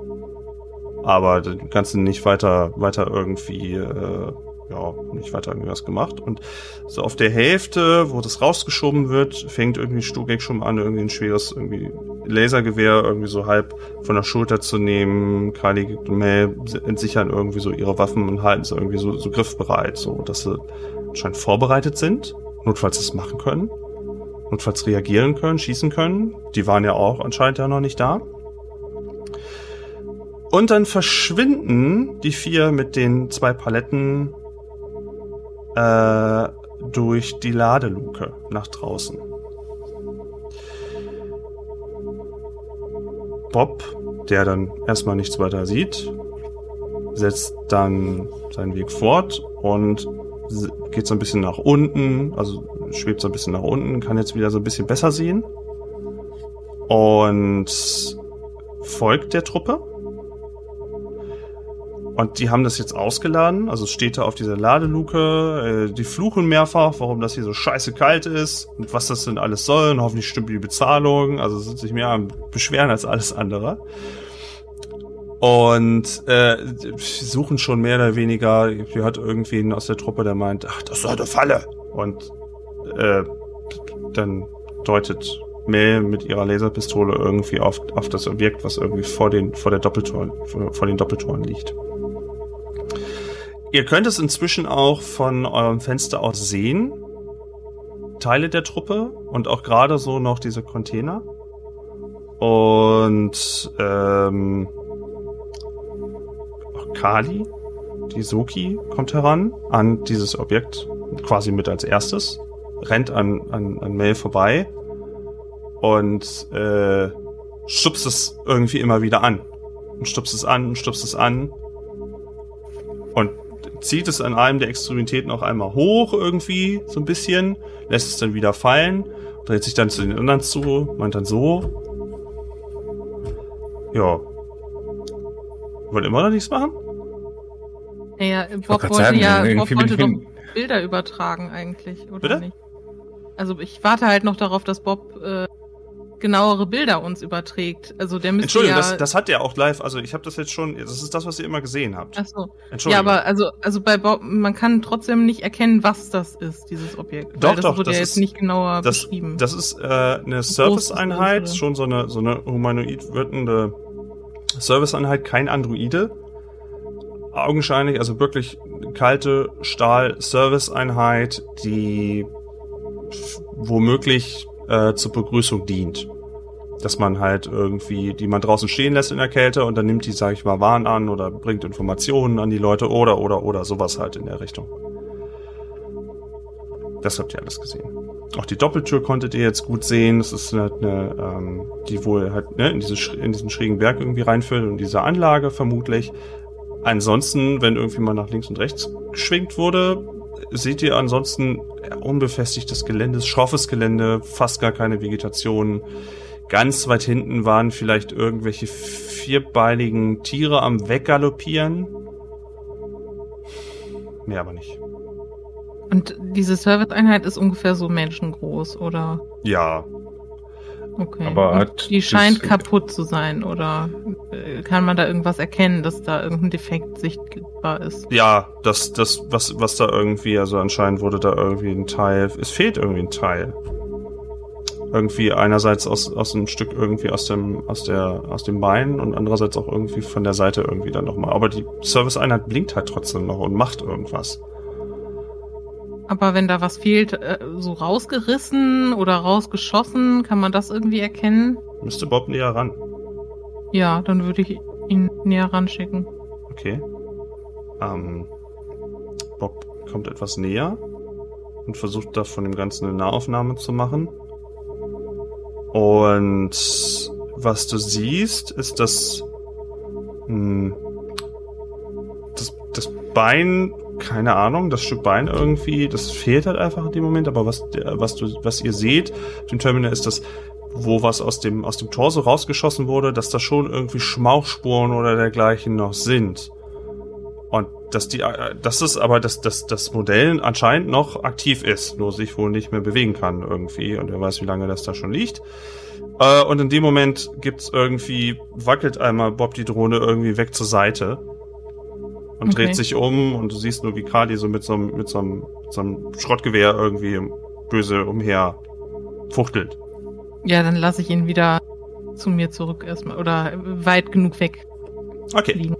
aber das Ganze nicht weiter, weiter irgendwie, äh, ja, nicht weiter irgendwas gemacht. Und so auf der Hälfte, wo das rausgeschoben wird, fängt irgendwie Stugek schon an, irgendwie ein schweres irgendwie Lasergewehr irgendwie so halb von der Schulter zu nehmen. Kali und Mel entsichern irgendwie so ihre Waffen und halten sie irgendwie so, so griffbereit, so dass sie anscheinend vorbereitet sind, notfalls das machen können, notfalls reagieren können, schießen können. Die waren ja auch anscheinend ja noch nicht da. Und dann verschwinden die vier mit den zwei Paletten äh, durch die Ladeluke nach draußen. Bob, der dann erstmal nichts weiter sieht, setzt dann seinen Weg fort und geht so ein bisschen nach unten, also schwebt so ein bisschen nach unten, kann jetzt wieder so ein bisschen besser sehen und folgt der Truppe. Und die haben das jetzt ausgeladen, also steht da auf dieser Ladeluke, äh, die fluchen mehrfach, warum das hier so scheiße kalt ist und was das denn alles soll und hoffentlich stimmt die Bezahlung, also sind sich mehr am Beschweren als alles andere. Und äh, suchen schon mehr oder weniger, ihr hört irgendwen aus der Truppe, der meint, ach, das ist eine Falle. Und äh, dann deutet Mel mit ihrer Laserpistole irgendwie auf, auf das Objekt, was irgendwie vor den, vor der Doppeltor, vor, vor den Doppeltoren liegt. Ihr könnt es inzwischen auch von eurem Fenster aus sehen. Teile der Truppe und auch gerade so noch diese Container. Und ähm, Kali, die Soki, kommt heran an dieses Objekt, quasi mit als erstes, rennt an, an, an Mel vorbei und äh, stupst es irgendwie immer wieder an. Und stupst es an und stupst es an. Und zieht es an einem der Extremitäten auch einmal hoch irgendwie, so ein bisschen, lässt es dann wieder fallen, dreht sich dann zu den anderen zu, meint dann so. Ja. Wollt immer noch nichts machen? Naja, Bob wollte sagen, ja Bob wollte doch Bilder übertragen eigentlich, oder Bitte? nicht? Also ich warte halt noch darauf, dass Bob äh, genauere Bilder uns überträgt. Also der müsste Entschuldigung, ja... das, das hat er auch live, also ich habe das jetzt schon, das ist das, was ihr immer gesehen habt. Ach so. Ja, Entschuldigung. aber also, also bei Bob, man kann trotzdem nicht erkennen, was das ist, dieses Objekt. Doch, weil das doch, wurde das ja ist- jetzt nicht genauer das, beschrieben. das ist äh, eine Serviceeinheit, schon so eine, so eine humanoid wirkende Serviceeinheit, kein Androide. Augenscheinlich, also wirklich kalte Stahl-Serviceeinheit, die womöglich äh, zur Begrüßung dient. Dass man halt irgendwie, die man draußen stehen lässt in der Kälte und dann nimmt die, sag ich mal, Waren an oder bringt Informationen an die Leute oder, oder, oder, sowas halt in der Richtung. Das habt ihr alles gesehen. Auch die Doppeltür konntet ihr jetzt gut sehen. Das ist eine, eine ähm, die wohl halt ne, in, diese, in diesen schrägen Berg irgendwie reinführt und diese Anlage vermutlich. Ansonsten, wenn irgendwie mal nach links und rechts geschwenkt wurde, seht ihr ansonsten unbefestigtes Gelände, schroffes Gelände, fast gar keine Vegetation. Ganz weit hinten waren vielleicht irgendwelche vierbeinigen Tiere am Weggaloppieren. Mehr aber nicht. Und diese Serviceeinheit ist ungefähr so menschengroß, oder? Ja, Okay. Aber hat die scheint das- kaputt zu sein, oder äh, kann man da irgendwas erkennen, dass da irgendein Defekt sichtbar ist? Ja, das, das, was, was da irgendwie, also anscheinend wurde da irgendwie ein Teil, es fehlt irgendwie ein Teil. Irgendwie einerseits aus, aus einem Stück irgendwie aus dem, aus der, aus dem Bein und andererseits auch irgendwie von der Seite irgendwie dann nochmal. Aber die Serviceeinheit blinkt halt trotzdem noch und macht irgendwas. Aber wenn da was fehlt, äh, so rausgerissen oder rausgeschossen, kann man das irgendwie erkennen? Müsste Bob näher ran. Ja, dann würde ich ihn näher ranschicken. Okay. Ähm, Bob kommt etwas näher und versucht da von dem Ganzen eine Nahaufnahme zu machen. Und was du siehst, ist das, hm, das, das Bein, keine Ahnung, das Stück Bein irgendwie, das fehlt halt einfach in dem Moment, aber was, der- was du, was ihr seht, auf dem Terminal ist das, wo was aus dem, aus dem Torso rausgeschossen wurde, dass da schon irgendwie Schmauchspuren oder dergleichen noch sind. Und dass die, äh, dass es aber, dass, dass das Modell anscheinend noch aktiv ist, nur sich wohl nicht mehr bewegen kann irgendwie. Und wer weiß, wie lange das da schon liegt. Äh, und in dem Moment gibt's irgendwie, wackelt einmal Bob die Drohne irgendwie weg zur Seite. Und Okay. dreht sich um und du siehst nur, wie Kali so mit so einem, mit so einem, mit so einem Schrottgewehr irgendwie böse umher fuchtelt. Ja, dann lasse ich ihn wieder zu mir zurück erstmal oder weit genug weg Okay. fliegen.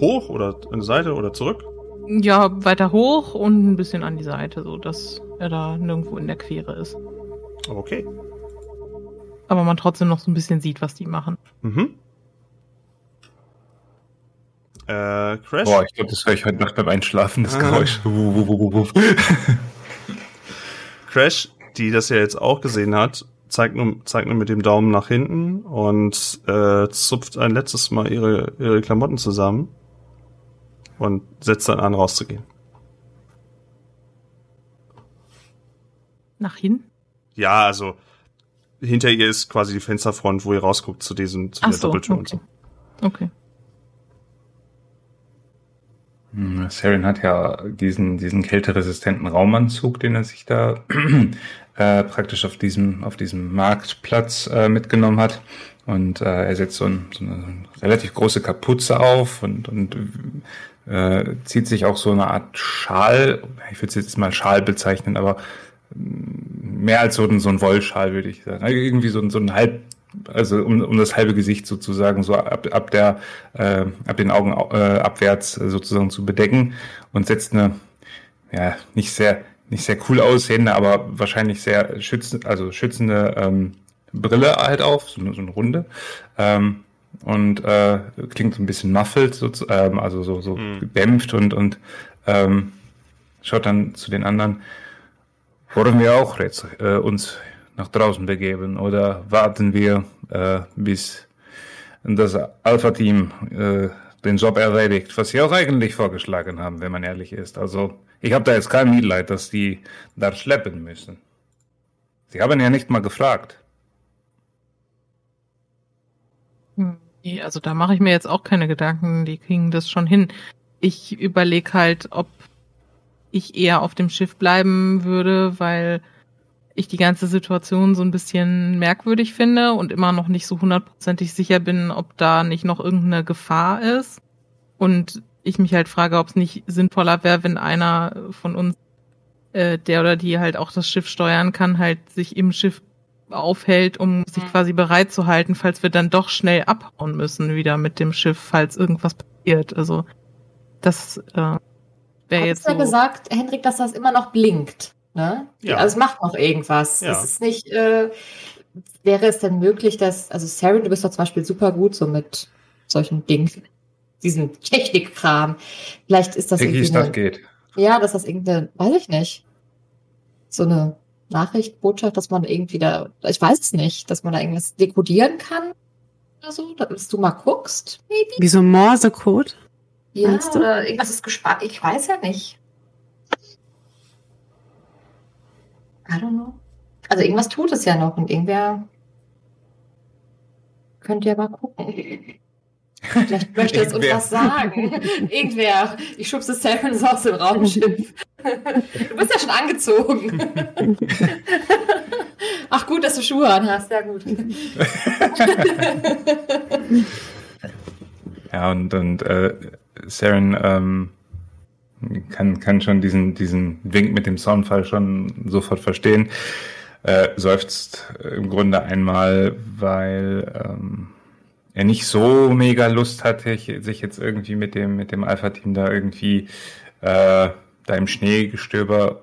Hoch oder an die Seite oder zurück? Ja, weiter hoch und ein bisschen an die Seite, so dass er da nirgendwo in der Quere ist. Okay. Aber man trotzdem noch so ein bisschen sieht, was die machen. Mhm. Äh, Crash? Boah, ich glaube, das höre ich heute Nacht beim Einschlafen, das Ah. Geräusch. Wuh, wuh, wuh, wuh, wuh. Crash, die das ja jetzt auch gesehen hat, zeigt nur, zeigt nur mit dem Daumen nach hinten und äh, zupft ein letztes Mal ihre, ihre Klamotten zusammen und setzt dann an, rauszugehen. Nach hinten? Ja, also hinter ihr ist quasi die Fensterfront, wo ihr rausguckt zu diesem zu Ach der so, Doppeltür okay. und so. Okay. Saren hat ja diesen, diesen kälteresistenten Raumanzug, den er sich da äh, praktisch auf diesem, auf diesem Marktplatz äh, mitgenommen hat. Und äh, er setzt so, ein, so eine relativ große Kapuze auf und, und äh, zieht sich auch so eine Art Schal, ich würde es jetzt mal Schal bezeichnen, aber mm, mehr als so ein, so ein Wollschal, würde ich sagen. Irgendwie so, ein- so ein halb, also um, um das halbe Gesicht sozusagen so ab, ab der, äh, ab den Augen äh, abwärts äh, sozusagen zu bedecken und setzt eine, ja, nicht sehr, nicht sehr cool aussehende, aber wahrscheinlich sehr schützende, also schützende ähm, Brille halt auf, so, eine- so eine Runde. Ähm, und äh, klingt so ein bisschen muffled, so, ähm, also so, so Hm. gedämpft und, und ähm, schaut dann zu den anderen. Wollen wir auch jetzt äh, uns nach draußen begeben oder warten wir, äh, bis das Alpha-Team äh, den Job erledigt, was sie auch eigentlich vorgeschlagen haben, wenn man ehrlich ist. Also ich habe da jetzt kein Mitleid, dass die da schleppen müssen. Sie haben ja nicht mal gefragt. Hm, also da mache ich mir jetzt auch keine Gedanken, die kriegen das schon hin. Ich überlege halt, ob ich eher auf dem Schiff bleiben würde, weil ich die ganze Situation so ein bisschen merkwürdig finde und immer noch nicht so hundertprozentig sicher bin, ob da nicht noch irgendeine Gefahr ist. Und ich mich halt frage, ob es nicht sinnvoller wäre, wenn einer von uns, äh, der oder die halt auch das Schiff steuern kann, halt sich im Schiff aufhält, um sich Mhm. quasi bereit zu halten, falls wir dann doch schnell abhauen müssen wieder mit dem Schiff, falls irgendwas passiert. Also das äh, wäre Hat jetzt ja so. gesagt, Hendrik, dass das immer noch blinkt. Ne? Ja. Also es macht noch irgendwas. Ja. Es ist nicht, äh, wäre es denn möglich, dass, also Saren, du bist doch zum Beispiel super gut so mit solchen Dingen, diesen Technikkram. Vielleicht ist das Vicky, irgendwie das eine, geht. ja, dass das irgendeine, weiß ich nicht, so eine Nachricht, Botschaft, dass man irgendwie da, ich weiß es nicht, dass man da irgendwas dekodieren kann oder so, dass du mal guckst, maybe. Wie so ein Morsecode. Ja, oder irgendwas ist gespannt. Ich weiß ja nicht. I don't know. Also irgendwas tut es ja noch und irgendwer könnte ja mal gucken. Vielleicht möchte es uns was sagen. Irgendwer. Ich schubse Saren so aus dem Raumschiff. Du bist ja schon angezogen. Ach gut, dass du Schuhe anhast. Ja gut. Ja, und, und äh, Saren ähm, kann, kann schon diesen, diesen Wink mit dem Soundfall schon sofort verstehen. Äh, seufzt im Grunde einmal, weil ähm, er nicht so mega Lust hatte, sich jetzt irgendwie mit dem, mit dem Alpha-Team da irgendwie äh, da im Schneegestöber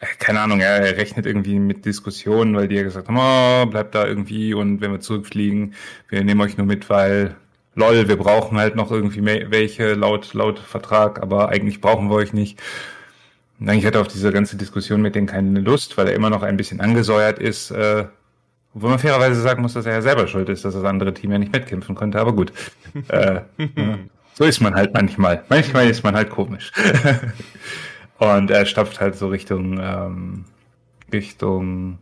äh, keine Ahnung, er rechnet irgendwie mit Diskussionen, weil die ja gesagt haben, oh, bleibt da irgendwie und wenn wir zurückfliegen, wir nehmen euch nur mit, weil lol, wir brauchen halt noch irgendwie welche laut, laut Vertrag, aber eigentlich brauchen wir euch nicht. Und eigentlich hat er auf diese ganze Diskussion mit denen keine Lust, weil er immer noch ein bisschen angesäuert ist, äh, obwohl man fairerweise sagen muss, dass er ja selber schuld ist, dass das andere Team ja nicht mitkämpfen konnte, aber gut. äh, so ist man halt manchmal. Manchmal ist man halt komisch. Und er stapft halt so Richtung, ähm, Richtung,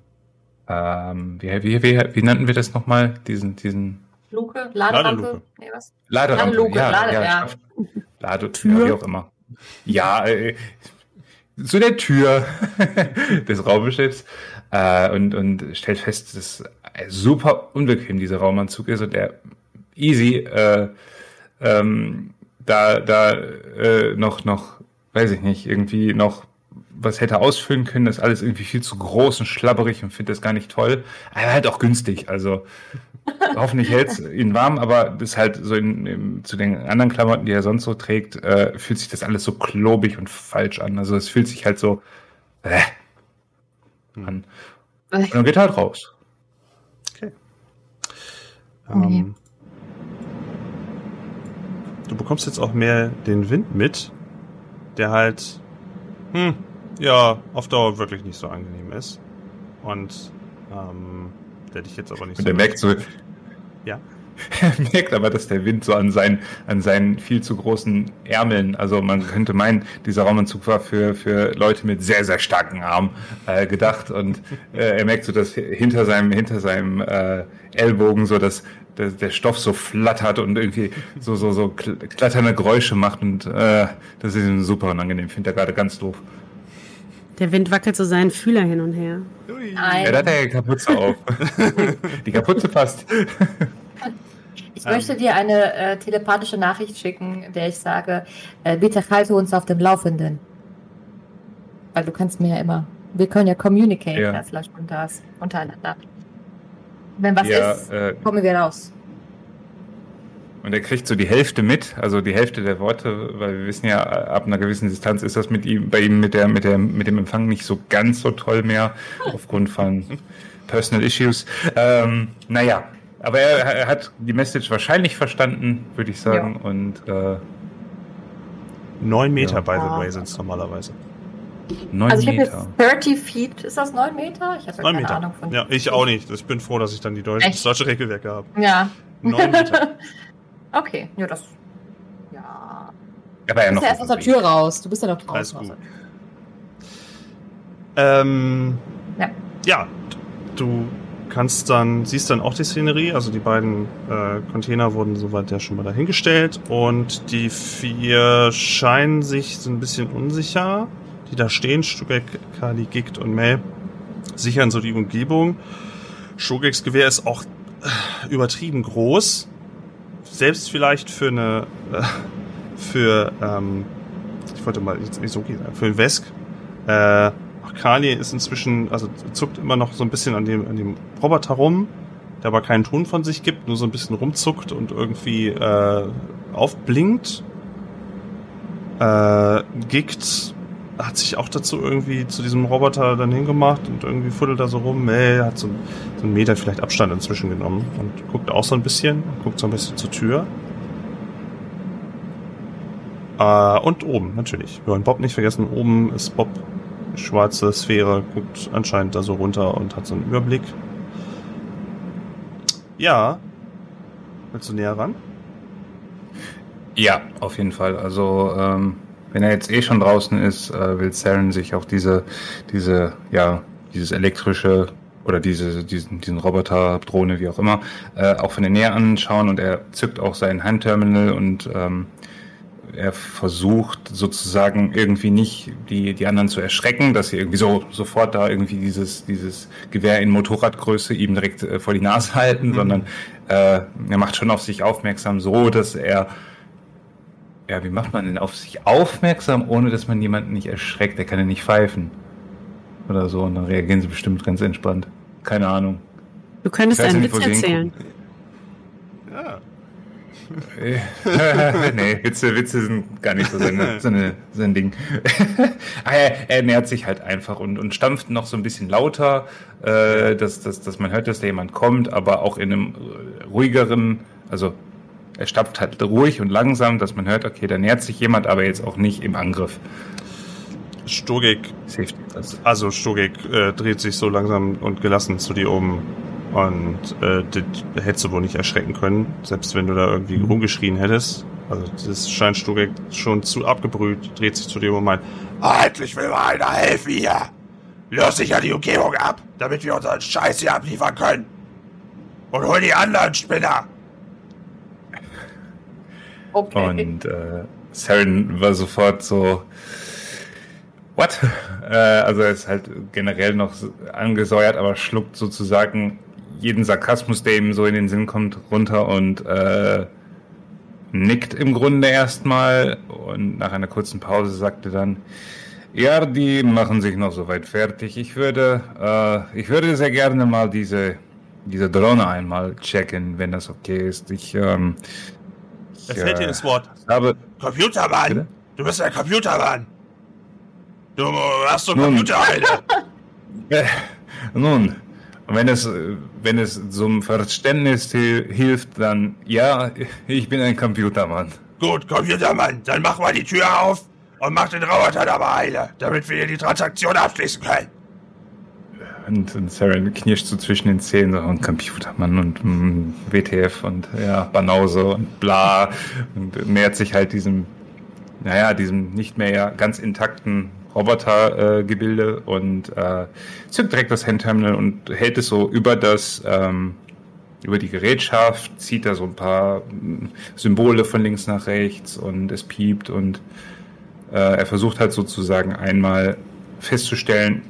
ähm, wie, wie, wie, wie nannten wir das nochmal? Diesen, diesen Luke, Laderampe. Ladeluke. Nee, was? Laderampe. Ladeluke, Lade- ja. stapft- Ladetür, wie auch immer. Ja, äh, zu der Tür des Raumschiffs äh, und, und stellt fest, dass er super unbequem dieser Raumanzug ist und er easy äh, ähm, da, da äh, noch, noch, weiß ich nicht, irgendwie noch was hätte ausfüllen können, das ist alles irgendwie viel zu groß und schlabberig und finde das gar nicht toll. Aber halt auch günstig, also hoffentlich hält es ihn warm, aber das ist halt so in, in, zu den anderen Klamotten, die er sonst so trägt, äh, fühlt sich das alles so klobig und falsch an. Also es fühlt sich halt so äh, an. Und dann geht er halt raus. Ähm, du bekommst jetzt auch mehr den Wind mit, der halt, hm, ja, auf Dauer wirklich nicht so angenehm ist. Und ähm, der dich jetzt aber nicht Und so. er merkt so, Ja. er merkt aber, dass der Wind so an seinen, an seinen viel zu großen Ärmeln, also man könnte meinen, dieser Raumanzug war für, für Leute mit sehr, sehr starken Armen äh, gedacht und äh, er merkt so, dass hinter seinem, hinter seinem äh, Ellbogen so, dass der, der Stoff so flattert und irgendwie so, so, so kl- klatternde Geräusche macht und äh, das ist ihm super unangenehm, findet er gerade ganz doof. Der Wind wackelt so seinen Fühler hin und her. Nein. Ja, da hat er ja Kapuze auf. Die Kapuze passt. Ich möchte dir eine äh, telepathische Nachricht schicken, in der ich sage, äh, bitte halte uns auf dem Laufenden. Weil du kannst mir ja immer, wir können ja communicate Ja. Flash und das untereinander. Wenn was Ja, ist, äh, kommen wir raus. Und er kriegt so die Hälfte mit, also die Hälfte der Worte, weil wir wissen ja, ab einer gewissen Distanz ist das mit ihm, bei ihm mit der, mit der, mit dem Empfang nicht so ganz so toll mehr, aufgrund von Personal Issues. Ähm, naja, aber er, er hat die Message wahrscheinlich verstanden, würde ich sagen. Und äh, Neun Meter, Ja. by the way, sind es normalerweise. neun Also ich habe Meter. jetzt 30 Feet. Ist das 9 Meter? Ich habe ja Neun keine Meter. Ahnung von. Ja, ich auch nicht. Ich bin froh, dass ich dann die deutsche, deutsche Regelwerk habe. Ja. Neun Meter. okay, ja, das. Ja. Aber er Du bist ja erst aus der Tür raus. Du bist ja noch Alles draußen. gut. Ähm, Ja. ja, du kannst dann, siehst dann auch die Szenerie, also die beiden äh, Container wurden soweit ja schon mal dahingestellt und die vier scheinen sich so ein bisschen unsicher, die da stehen, Stubeck, Kali, Gikt und Mel, sichern so die Umgebung. Shogeks Gewehr ist auch äh, übertrieben groß, selbst vielleicht für eine, äh, für, ähm, ich wollte mal jetzt nicht so gehen, für ein Wesk, äh, Kali ist inzwischen, also zuckt immer noch so ein bisschen an dem, an dem Roboter rum, der aber keinen Ton von sich gibt, nur so ein bisschen rumzuckt und irgendwie äh, aufblinkt. Äh, Gikt hat sich auch dazu irgendwie zu diesem Roboter dann hingemacht und irgendwie fuddelt da so rum. Mel hat so, so einen Meter vielleicht Abstand inzwischen genommen und guckt auch so ein bisschen, guckt so ein bisschen zur Tür. Äh, und oben, natürlich. Wir wollen Bob nicht vergessen. Oben ist Bob, schwarze Sphäre, guckt anscheinend da so runter und hat so einen Überblick. Ja. Willst du näher ran? Ja, auf jeden Fall. Also ähm, wenn er jetzt eh schon draußen ist, äh, will Saren sich auch diese, diese, ja, dieses elektrische oder diese, diesen, diesen Roboter, Drohne, wie auch immer, äh, auch von der Nähe anschauen und er zückt auch sein Handterminal und ähm, er versucht sozusagen irgendwie nicht die, die anderen zu erschrecken, dass sie irgendwie so sofort da irgendwie dieses, dieses Gewehr in Motorradgröße ihm direkt äh, vor die Nase halten, Mhm. sondern äh, er macht schon auf sich aufmerksam, so dass er ja, wie macht man denn auf sich aufmerksam, ohne dass man jemanden nicht erschreckt? Der kann ja nicht pfeifen. Oder so, und dann reagieren sie bestimmt ganz entspannt. Keine Ahnung. Du könntest einen nicht, Witz erzählen. Ja. nee, Witze, Witze sind gar nicht so seine, seine, sein Ding. Er, er nähert sich halt einfach und, und stampft noch so ein bisschen lauter, äh, dass, dass, dass man hört, dass da jemand kommt, aber auch in einem ruhigeren, also er stampft halt ruhig und langsam, dass man hört, okay, da nähert sich jemand, aber jetzt auch nicht im Angriff. Stogik, also Stogik äh, dreht sich so langsam und gelassen zu dir um und äh, das hättest du wohl nicht erschrecken können, selbst wenn du da irgendwie rumgeschrien hättest. Also das scheint Stogik schon zu abgebrüht, dreht sich zu dir um und meint, Endlich will mal einer helfen hier. Löst sich ja die Umgebung ab, damit wir unseren Scheiß hier abliefern können. Und hol die anderen Spinner. Okay. Und äh, Saren war sofort so, what? Äh, also er ist halt generell noch so angesäuert, aber schluckt sozusagen jeden Sarkasmus, der ihm so in den Sinn kommt, runter und äh, nickt im Grunde erstmal und nach einer kurzen Pause sagte dann, ja, die machen sich noch soweit fertig. Ich würde, äh, ich würde sehr gerne mal diese, diese Drohne einmal checken, wenn das okay ist. Ich, ähm, ich, fällt dir ins Wort. habe, Computermann. Bitte? Du bist ein Computermann. Du hast so Nun. Computerheile. Äh, nun, wenn es, wenn es zum Verständnis hi- hilft, dann ja, ich bin ein Computermann. Gut, Computermann, dann mach mal die Tür auf und mach den Roboter dabei heile, damit wir hier die Transaktion abschließen können. Und, und Saren knirscht so zwischen den Zähnen so, und Computermann und mm, WTF und ja, Banause und bla und nähert sich halt diesem, naja, diesem nicht mehr ganz intakten Robotergebilde äh, und äh, zückt direkt das Handterminal und hält es so über das ähm, über die Gerätschaft, zieht da so ein paar mm, Symbole von links nach rechts und es piept und äh, er versucht halt sozusagen einmal festzustellen,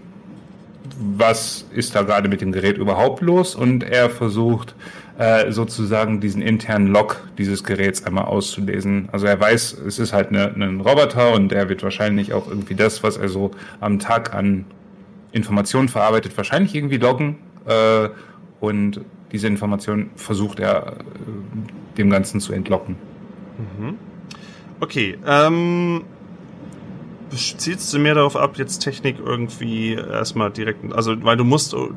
was ist da gerade mit dem Gerät überhaupt los und er versucht äh, sozusagen diesen internen Log dieses Geräts einmal auszulesen. Also er weiß, es ist halt eine, ein Roboter und er wird wahrscheinlich auch irgendwie das, was er so am Tag an Informationen verarbeitet, wahrscheinlich irgendwie loggen äh, und diese Information versucht er äh, dem Ganzen zu entlocken. Mhm. Okay, ähm, zielst du mehr darauf ab, jetzt Technik irgendwie erstmal direkt, also weil du musst, du,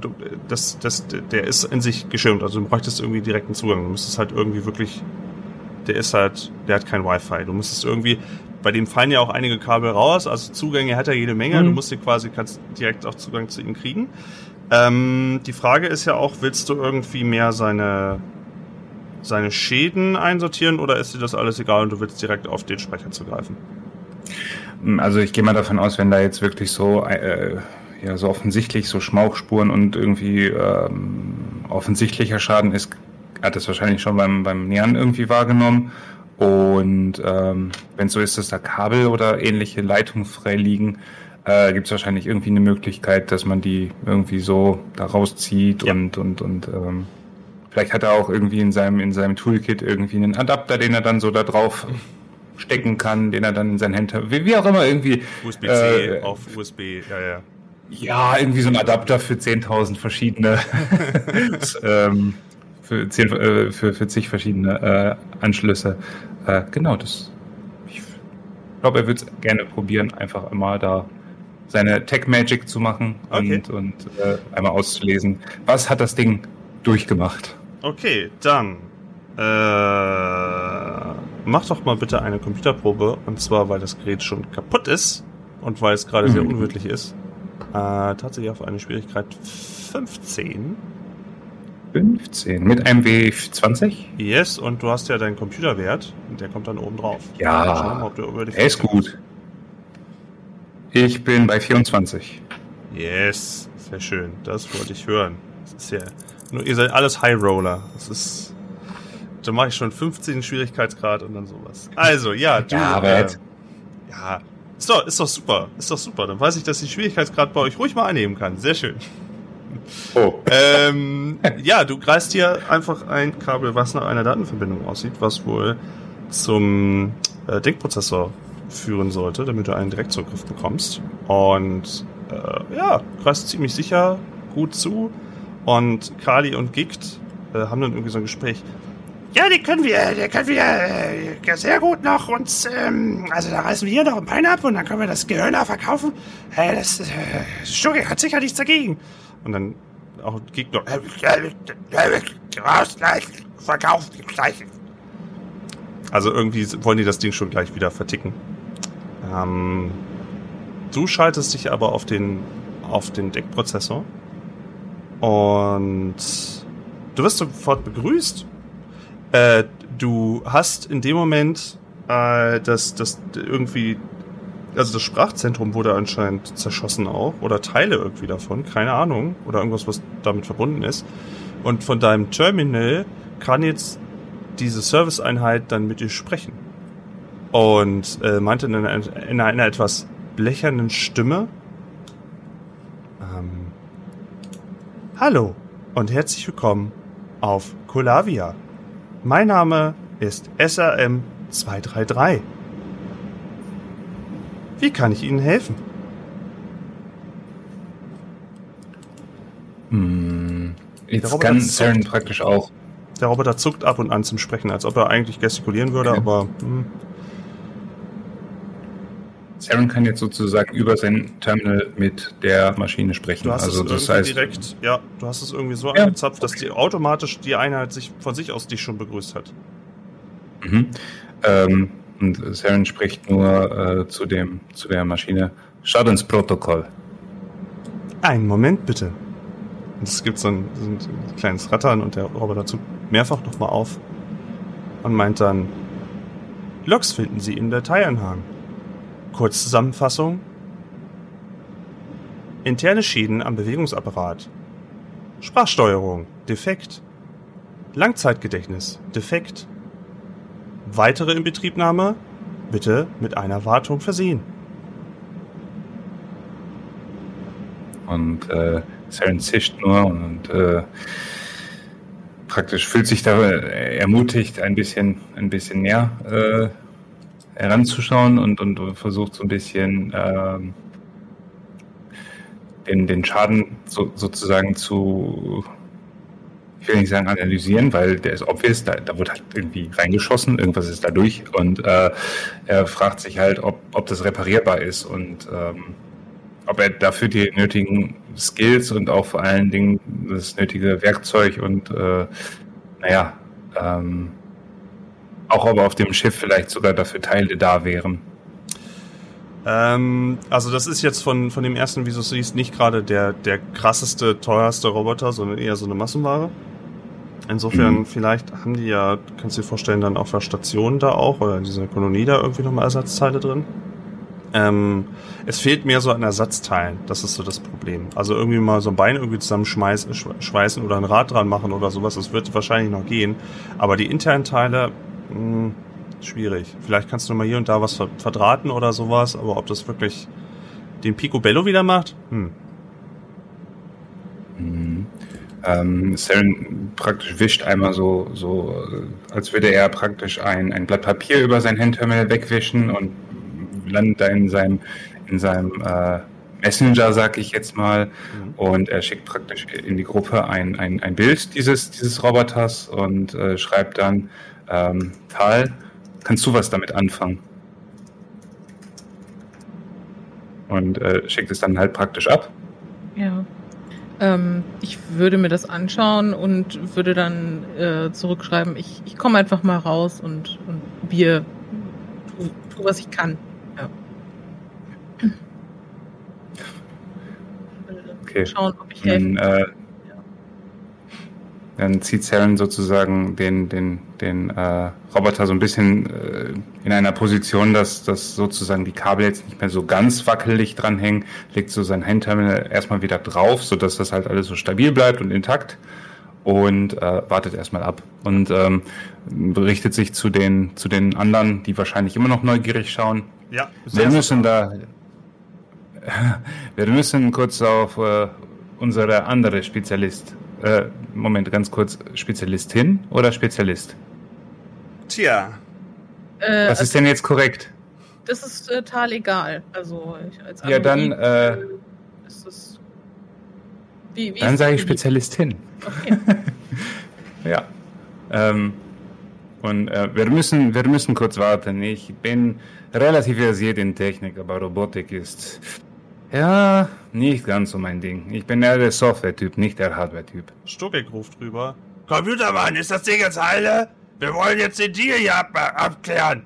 das, das, der ist in sich geschirmt, also du bräuchtest irgendwie direkten Zugang. Du müsstest halt irgendwie wirklich, der ist halt, der hat kein Wi-Fi. Du musstest irgendwie, bei dem fallen ja auch einige Kabel raus, also Zugänge hat er jede Menge. Mhm. Du musst dir quasi, kannst direkt auch Zugang zu ihm kriegen. Ähm, die Frage ist ja auch, willst du irgendwie mehr seine, seine Schäden einsortieren oder ist dir das alles egal und du willst direkt auf den Speicher zugreifen? Also ich gehe mal davon aus, wenn da jetzt wirklich so, äh, ja, so offensichtlich so Schmauchspuren und irgendwie ähm, offensichtlicher Schaden ist, hat es wahrscheinlich schon beim, beim Nähern irgendwie wahrgenommen. Und ähm, wenn so ist, dass da Kabel oder ähnliche Leitungen frei liegen, äh, gibt es wahrscheinlich irgendwie eine Möglichkeit, dass man die irgendwie so da rauszieht Ja. und und und ähm, vielleicht hat er auch irgendwie in seinem in seinem Toolkit irgendwie einen Adapter, den er dann so da drauf stecken kann, den er dann in sein Händler, wie, wie auch immer irgendwie USB-C Äh, auf USB, ja, ja. ja, irgendwie so ein Adapter für 10.000 verschiedene, ähm, für, 10, äh, für, für zig verschiedene äh, Anschlüsse. Äh, genau, das. Ich glaube, er würde es gerne probieren, einfach einmal da seine Tech Magic zu machen Okay. und, und äh, einmal auszulesen. Was hat das Ding durchgemacht? Okay, dann äh, mach doch mal bitte eine Computerprobe. Und zwar, weil das Gerät schon kaputt ist und weil es gerade sehr Mhm. unwirtlich ist. Äh, tatsächlich auf eine Schwierigkeit 15. 15 mit einem W20? Yes, und du hast ja deinen Computerwert. Und der kommt dann oben drauf. Ja. Mal, Er ist gut. Ich bin bei 24. Yes, sehr schön. Das wollte ich hören. Das ist ja. Nur ihr seid alles High Roller. Das ist. Da mache ich schon 15 Schwierigkeitsgrad und dann sowas. Also, ja, du. Ja, aber äh, ja. Ist doch, ist doch super. Ist doch super. Dann weiß ich, dass ich Schwierigkeitsgrad bei euch ruhig mal einnehmen kann. Sehr schön. Oh. Ähm, ja, du greifst hier einfach ein Kabel, was nach einer Datenverbindung aussieht, was wohl zum äh, Denkprozessor führen sollte, damit du einen Direktzugriff bekommst. Und äh, ja, greifst ziemlich sicher gut zu. Und Kali und Gikt äh, haben dann irgendwie so ein Gespräch. Ja, die können wir, die können wir äh, sehr gut noch uns, ähm, also da reißen wir hier noch ein Bein ab und dann können wir das Gehirn da verkaufen. Äh, das, äh, Stugge hat sicher nichts dagegen. Und dann auch Gikt noch. Äh, äh, raus gleich, verkauft gleich. Also irgendwie wollen die das Ding schon gleich wieder verticken. Ähm, du schaltest dich aber auf den, auf den Deckprozessor und du wirst sofort begrüßt. Äh, du hast in dem Moment äh, das, das irgendwie, also das Sprachzentrum wurde anscheinend zerschossen auch oder Teile irgendwie davon, keine Ahnung, oder irgendwas, was damit verbunden ist. Und von deinem Terminal kann jetzt diese Serviceeinheit dann mit dir sprechen. Und äh, meinte in einer, in einer etwas blechernen Stimme, ähm, Hallo und herzlich willkommen auf Colavia. Mein Name ist SRM 233. Wie kann ich Ihnen helfen? Hm. Jetzt kann. Saren praktisch auch. Der Roboter zuckt ab und an zum Sprechen, als ob er eigentlich gestikulieren würde, Okay. aber hm, Saren kann jetzt sozusagen über sein Terminal mit der Maschine sprechen. Du hast also es das irgendwie heißt, direkt, ja, du hast es irgendwie so Ja, angezapft, dass die automatisch die Einheit sich von sich aus dich schon begrüßt hat. Mhm. Ähm, und Saren spricht nur äh, zu dem zu der Maschine. Schadensprotokoll. Einen Moment bitte. Es gibt so ein, so ein kleines Rattern und der Roboter zuckt mehrfach nochmal auf und meint dann, Logs finden Sie im Dateianhang. Kurzzusammenfassung. Interne Schäden am Bewegungsapparat. Sprachsteuerung, defekt. Langzeitgedächtnis, defekt. Weitere Inbetriebnahme, bitte mit einer Wartung versehen. Und äh, Saren zischt nur und, und äh, praktisch fühlt sich da äh, ermutigt, ein bisschen, ein bisschen näher äh, heranzuschauen und, und versucht so ein bisschen ähm, den, den Schaden so, sozusagen zu, ich will nicht sagen analysieren, weil der ist obvious, da, da wird halt irgendwie reingeschossen, irgendwas ist da durch und äh, er fragt sich halt, ob, ob das reparierbar ist und ähm, ob er dafür die nötigen Skills und auch vor allen Dingen das nötige Werkzeug und äh, naja, ähm, auch ob auf dem Schiff vielleicht sogar dafür Teile da wären. Ähm, also das ist jetzt von, von dem ersten, wie du siehst, nicht gerade der, der krasseste, teuerste Roboter, sondern eher so eine Massenware. Insofern, mhm. vielleicht haben die ja, kannst du dir vorstellen, dann auf der Station da auch oder in dieser Kolonie da irgendwie nochmal Ersatzteile drin. Ähm, es fehlt mehr so an Ersatzteilen, das ist so das Problem. Also irgendwie mal so ein Bein irgendwie zusammenschweißen oder ein Rad dran machen oder sowas, das wird wahrscheinlich noch gehen. Aber die internen Teile, mh, hm, schwierig. Vielleicht kannst du mal hier und da was verdrahten oder sowas, aber ob das wirklich den Picobello wieder macht, hm. Mhm. Ähm, Saren praktisch wischt einmal so, so, äh, als würde er praktisch ein, ein Blatt Papier über sein Handterminal wegwischen und landet da in seinem, in seinem äh, Messenger, sag ich jetzt mal, mhm. und er schickt praktisch in die Gruppe ein, ein, ein Bild dieses, dieses Roboters und äh, schreibt dann, ähm, Tal, kannst du was damit anfangen? Und äh, schickt es dann halt praktisch ab. Ja. Ähm, ich würde mir das anschauen und würde dann äh, zurückschreiben, ich, ich komme einfach mal raus und, und wir tu, tu, was ich kann. Ja. Okay. Schauen, ob ich helfen kann. Äh, dann zieht Saren sozusagen den, den, den äh, Roboter so ein bisschen äh, in einer Position, dass, dass sozusagen die Kabel jetzt nicht mehr so ganz wackelig dranhängen, legt so sein Handterminal erstmal wieder drauf, sodass das halt alles so stabil bleibt und intakt und äh, wartet erstmal ab und ähm, berichtet sich zu den, zu den anderen, die wahrscheinlich immer noch neugierig schauen. Ja, wir müssen da, wir müssen kurz auf äh, unsere andere Spezialist äh, Moment, ganz kurz. Spezialistin oder Spezialist? Tja. Äh, Was ist denn jetzt korrekt? Das ist total egal. Also als Ja, dann äh, ist es. Wie, wie dann sage ich Spezialistin. Okay. ja. Ähm, und äh, wir müssen, wir müssen kurz warten. Ich bin relativ versiert in Technik, aber Robotik ist ja, nicht ganz so mein Ding. Ich bin eher der Software-Typ, nicht der Hardware-Typ. Stuckig ruft drüber. Computermann, ist das Ding jetzt heile? Wir wollen jetzt den Deal hier ab abklären.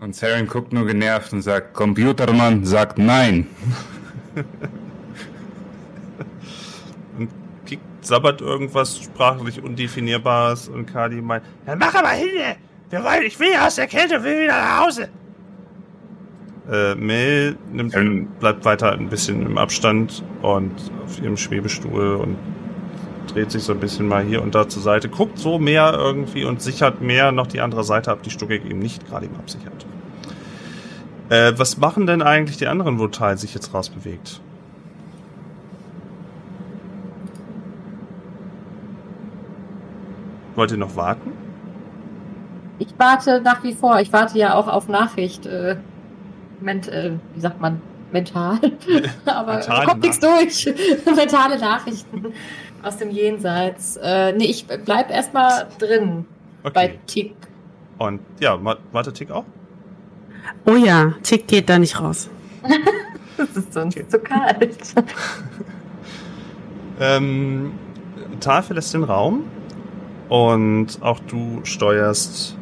Und Saren guckt nur genervt und sagt, Computermann sagt nein. und Kik sabbert irgendwas sprachlich Undefinierbares und Kali meint, dann mach aber hin, wir wollen, ich will aus der Kälte, will wieder nach Hause. Äh, Mel nimmt, ähm, bleibt weiter ein bisschen im Abstand und auf ihrem Schwebestuhl und dreht sich so ein bisschen mal hier und da zur Seite, guckt so mehr irgendwie und sichert mehr noch die andere Seite ab, die Stucke eben nicht gerade ihm absichert. Äh, was machen denn eigentlich die anderen, wo Teil sich jetzt rausbewegt? Wollt ihr noch warten? Ich warte nach wie vor. Ich warte ja auch auf Nachricht. Äh, ment, äh, wie sagt man, mental. Aber Mentale kommt nichts durch. Mentale Nachrichten aus dem Jenseits. Äh, nee, ich bleib erstmal drin okay. bei Tick. Und ja, warte Tick auch? Oh ja, Tick geht da nicht raus. das ist sonst okay. zu kalt. ähm, Tal verlässt den Raum und auch du steuerst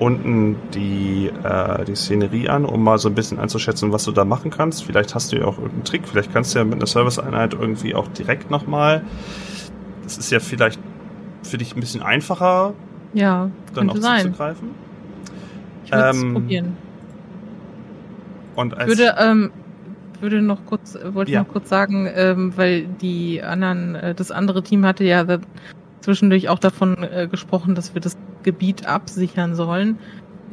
unten die, äh, die Szenerie an, um mal so ein bisschen einzuschätzen, was du da machen kannst. Vielleicht hast du ja auch irgendeinen Trick, vielleicht kannst du ja mit einer Serviceeinheit irgendwie auch direkt nochmal. Das ist ja vielleicht für dich ein bisschen einfacher, ja, dann auch sein. zuzugreifen. Ich würde ähm, probieren. Und als ich würde, ähm, würde noch kurz, wollte ja. noch kurz sagen, ähm, weil die anderen, äh, das andere Team hatte ja zwischendurch auch davon äh, gesprochen, dass wir das Gebiet absichern sollen,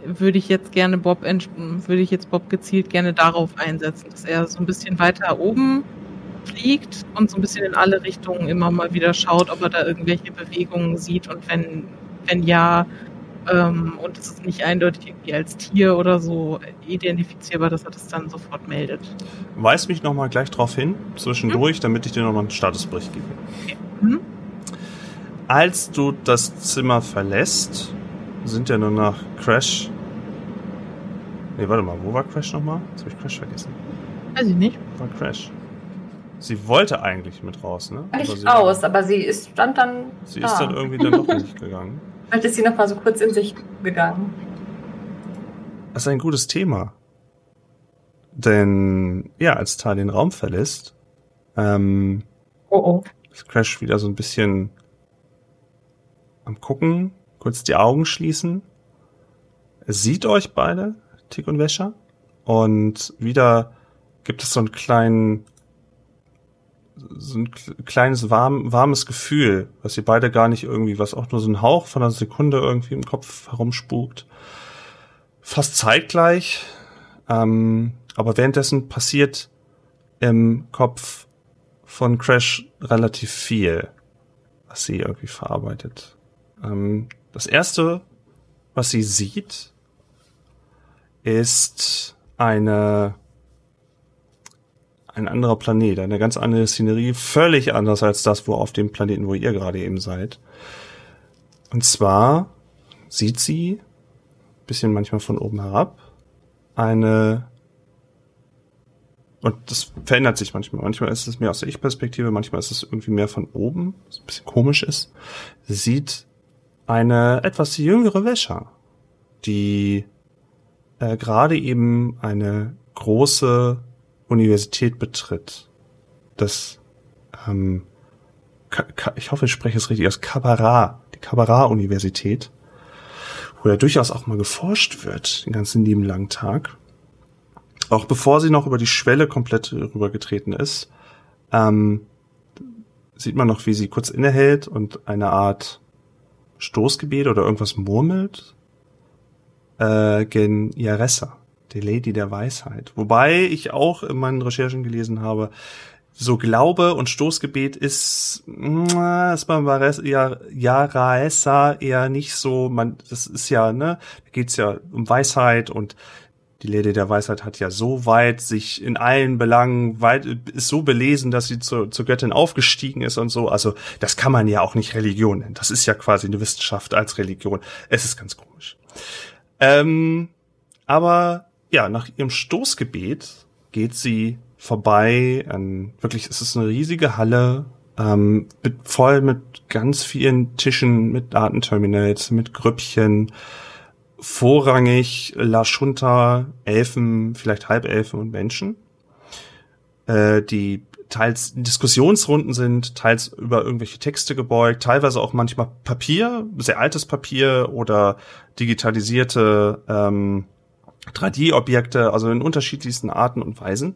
würde ich jetzt gerne Bob würde ich jetzt Bob gezielt gerne darauf einsetzen, dass er so ein bisschen weiter oben fliegt und so ein bisschen in alle Richtungen immer mal wieder schaut, ob er da irgendwelche Bewegungen sieht und wenn wenn ja ähm, und es ist nicht eindeutig irgendwie als Tier oder so identifizierbar, dass er das dann sofort meldet. Weis mich nochmal gleich drauf hin, zwischendurch, hm? damit ich dir nochmal einen Statusbericht gebe. Okay. Hm? Als du das Zimmer verlässt, sind ja nur noch Crash. Nee, warte mal, wo war Crash nochmal? Jetzt habe ich Crash vergessen. Weiß ich nicht. War Crash. Sie wollte eigentlich mit raus, ne? Aber Nicht sie, aus, aber sie ist, stand dann Sie da. ist dann irgendwie dann doch nicht gegangen. Vielleicht ist sie noch mal so kurz in sich gegangen. Das ist ein gutes Thema. Denn, ja, als Tal den Raum verlässt, ähm, Oh oh. ist Crash wieder so ein bisschen am gucken, kurz die Augen schließen. Er sieht euch beide, Tick und Wäscher. Und wieder gibt es so einen kleinen, so ein kle- kleines warm, warmes Gefühl, was ihr beide gar nicht irgendwie, was auch nur so ein Hauch von einer Sekunde irgendwie im Kopf herumspukt. Fast zeitgleich. Ähm, aber währenddessen passiert im Kopf von Crash relativ viel, was sie irgendwie verarbeitet. Ähm, das erste, was sie sieht, ist eine ein anderer Planet, eine ganz andere Szenerie, völlig anders als das, wo auf dem Planeten, wo ihr gerade eben seid. Und zwar sieht sie, bisschen manchmal von oben herab, eine und das verändert sich manchmal. Manchmal ist es mehr aus der Ich-Perspektive, manchmal ist es irgendwie mehr von oben, was ein bisschen komisch ist. Sie sieht eine etwas jüngere Wäscher, die äh, gerade eben eine große Universität betritt. Das, ähm, ich hoffe, ich spreche es richtig aus, Kabarat, die Kabarat-Universität, wo ja durchaus auch mal geforscht wird, den ganzen lieben langen Tag auch bevor sie noch über die Schwelle komplett rübergetreten ist, ähm, sieht man noch, wie sie kurz innehält und eine Art Stoßgebet oder irgendwas murmelt. Äh, gen Yaressa, die Lady der Weisheit. Wobei ich auch in meinen Recherchen gelesen habe, so Glaube und Stoßgebet ist, mm, ist beim Yaraessa eher nicht so, man, das ist ja, ne, da geht's ja um Weisheit und die Lady der Weisheit hat ja so weit sich in allen Belangen weit, ist so belesen, dass sie zur, zur Göttin aufgestiegen ist und so. Also, das kann man ja auch nicht Religion nennen. Das ist ja quasi eine Wissenschaft als Religion. Es ist ganz komisch. Ähm, aber ja, nach ihrem Stoßgebet geht sie vorbei an, wirklich, es ist eine riesige Halle, ähm, voll mit ganz vielen Tischen, mit Datenterminals, mit Grüppchen, vorrangig La Shunta, Elfen, vielleicht Halbelfen und Menschen, äh, die teils Diskussionsrunden sind, teils über irgendwelche Texte gebeugt, teilweise auch manchmal Papier, sehr altes Papier oder digitalisierte ähm, 3D-Objekte, also in unterschiedlichsten Arten und Weisen.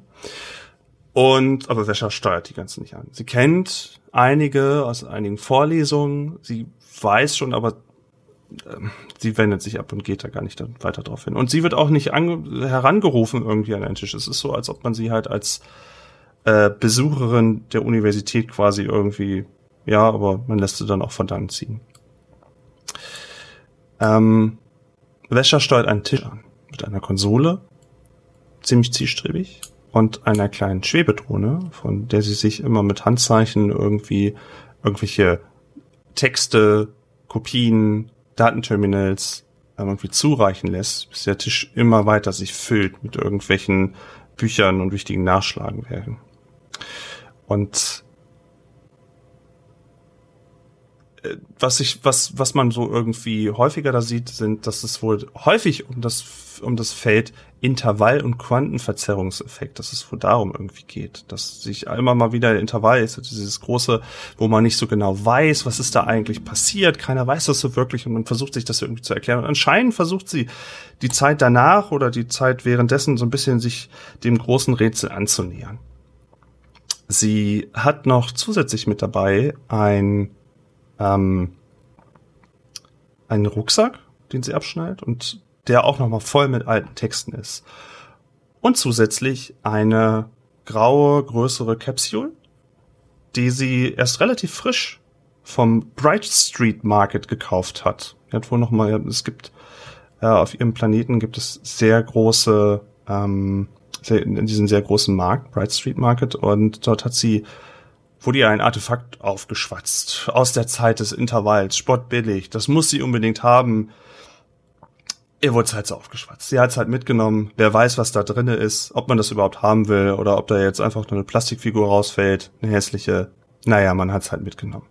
Und aber Wäscher steuert die ganzen nicht an. Sie kennt einige aus einigen Vorlesungen, sie weiß schon, aber sie wendet sich ab und geht da gar nicht weiter drauf hin. Und sie wird auch nicht ange herangerufen irgendwie an den Tisch. Es ist so, als ob man sie halt als äh, Besucherin der Universität quasi irgendwie, ja, aber man lässt sie dann auch von dann ziehen. Ähm, Wäscher steuert einen Tisch an mit einer Konsole, ziemlich zielstrebig, und einer kleinen Schwebedrohne, von der sie sich immer mit Handzeichen irgendwie irgendwelche Texte, Kopien, Datenterminals ähm, irgendwie zureichen lässt, bis der Tisch immer weiter sich füllt mit irgendwelchen Büchern und wichtigen Nachschlagenwerken. Und äh, was ich, was, was man so irgendwie häufiger da sieht, sind, dass es wohl häufig um das, um das Feld Intervall- und Quantenverzerrungseffekt, dass es wohl darum irgendwie geht, dass sich immer mal wieder Intervall ist, dieses große, wo man nicht so genau weiß, was ist da eigentlich passiert, keiner weiß das so wirklich und man versucht sich das irgendwie zu erklären. Und anscheinend versucht sie die Zeit danach oder die Zeit währenddessen so ein bisschen sich dem großen Rätsel anzunähern. Sie hat noch zusätzlich mit dabei ein ähm, einen Rucksack, den sie abschneidet und der auch nochmal voll mit alten Texten ist. Und zusätzlich eine graue, größere Capsule, die sie erst relativ frisch vom Bright Street Market gekauft hat. Er hat wohl es gibt äh, auf ihrem Planeten gibt es sehr große, ähm, sehr, diesen sehr großen Markt, Bright Street Market, und dort hat sie wurde ihr ein Artefakt aufgeschwatzt aus der Zeit des Intervalls, spottbillig. Das muss sie unbedingt haben. Ihr wurde halt so aufgeschwatzt. Sie hat es halt mitgenommen. Wer weiß, was da drinne ist, ob man das überhaupt haben will oder ob da jetzt einfach nur eine Plastikfigur rausfällt, eine hässliche. Naja, man hat es halt mitgenommen.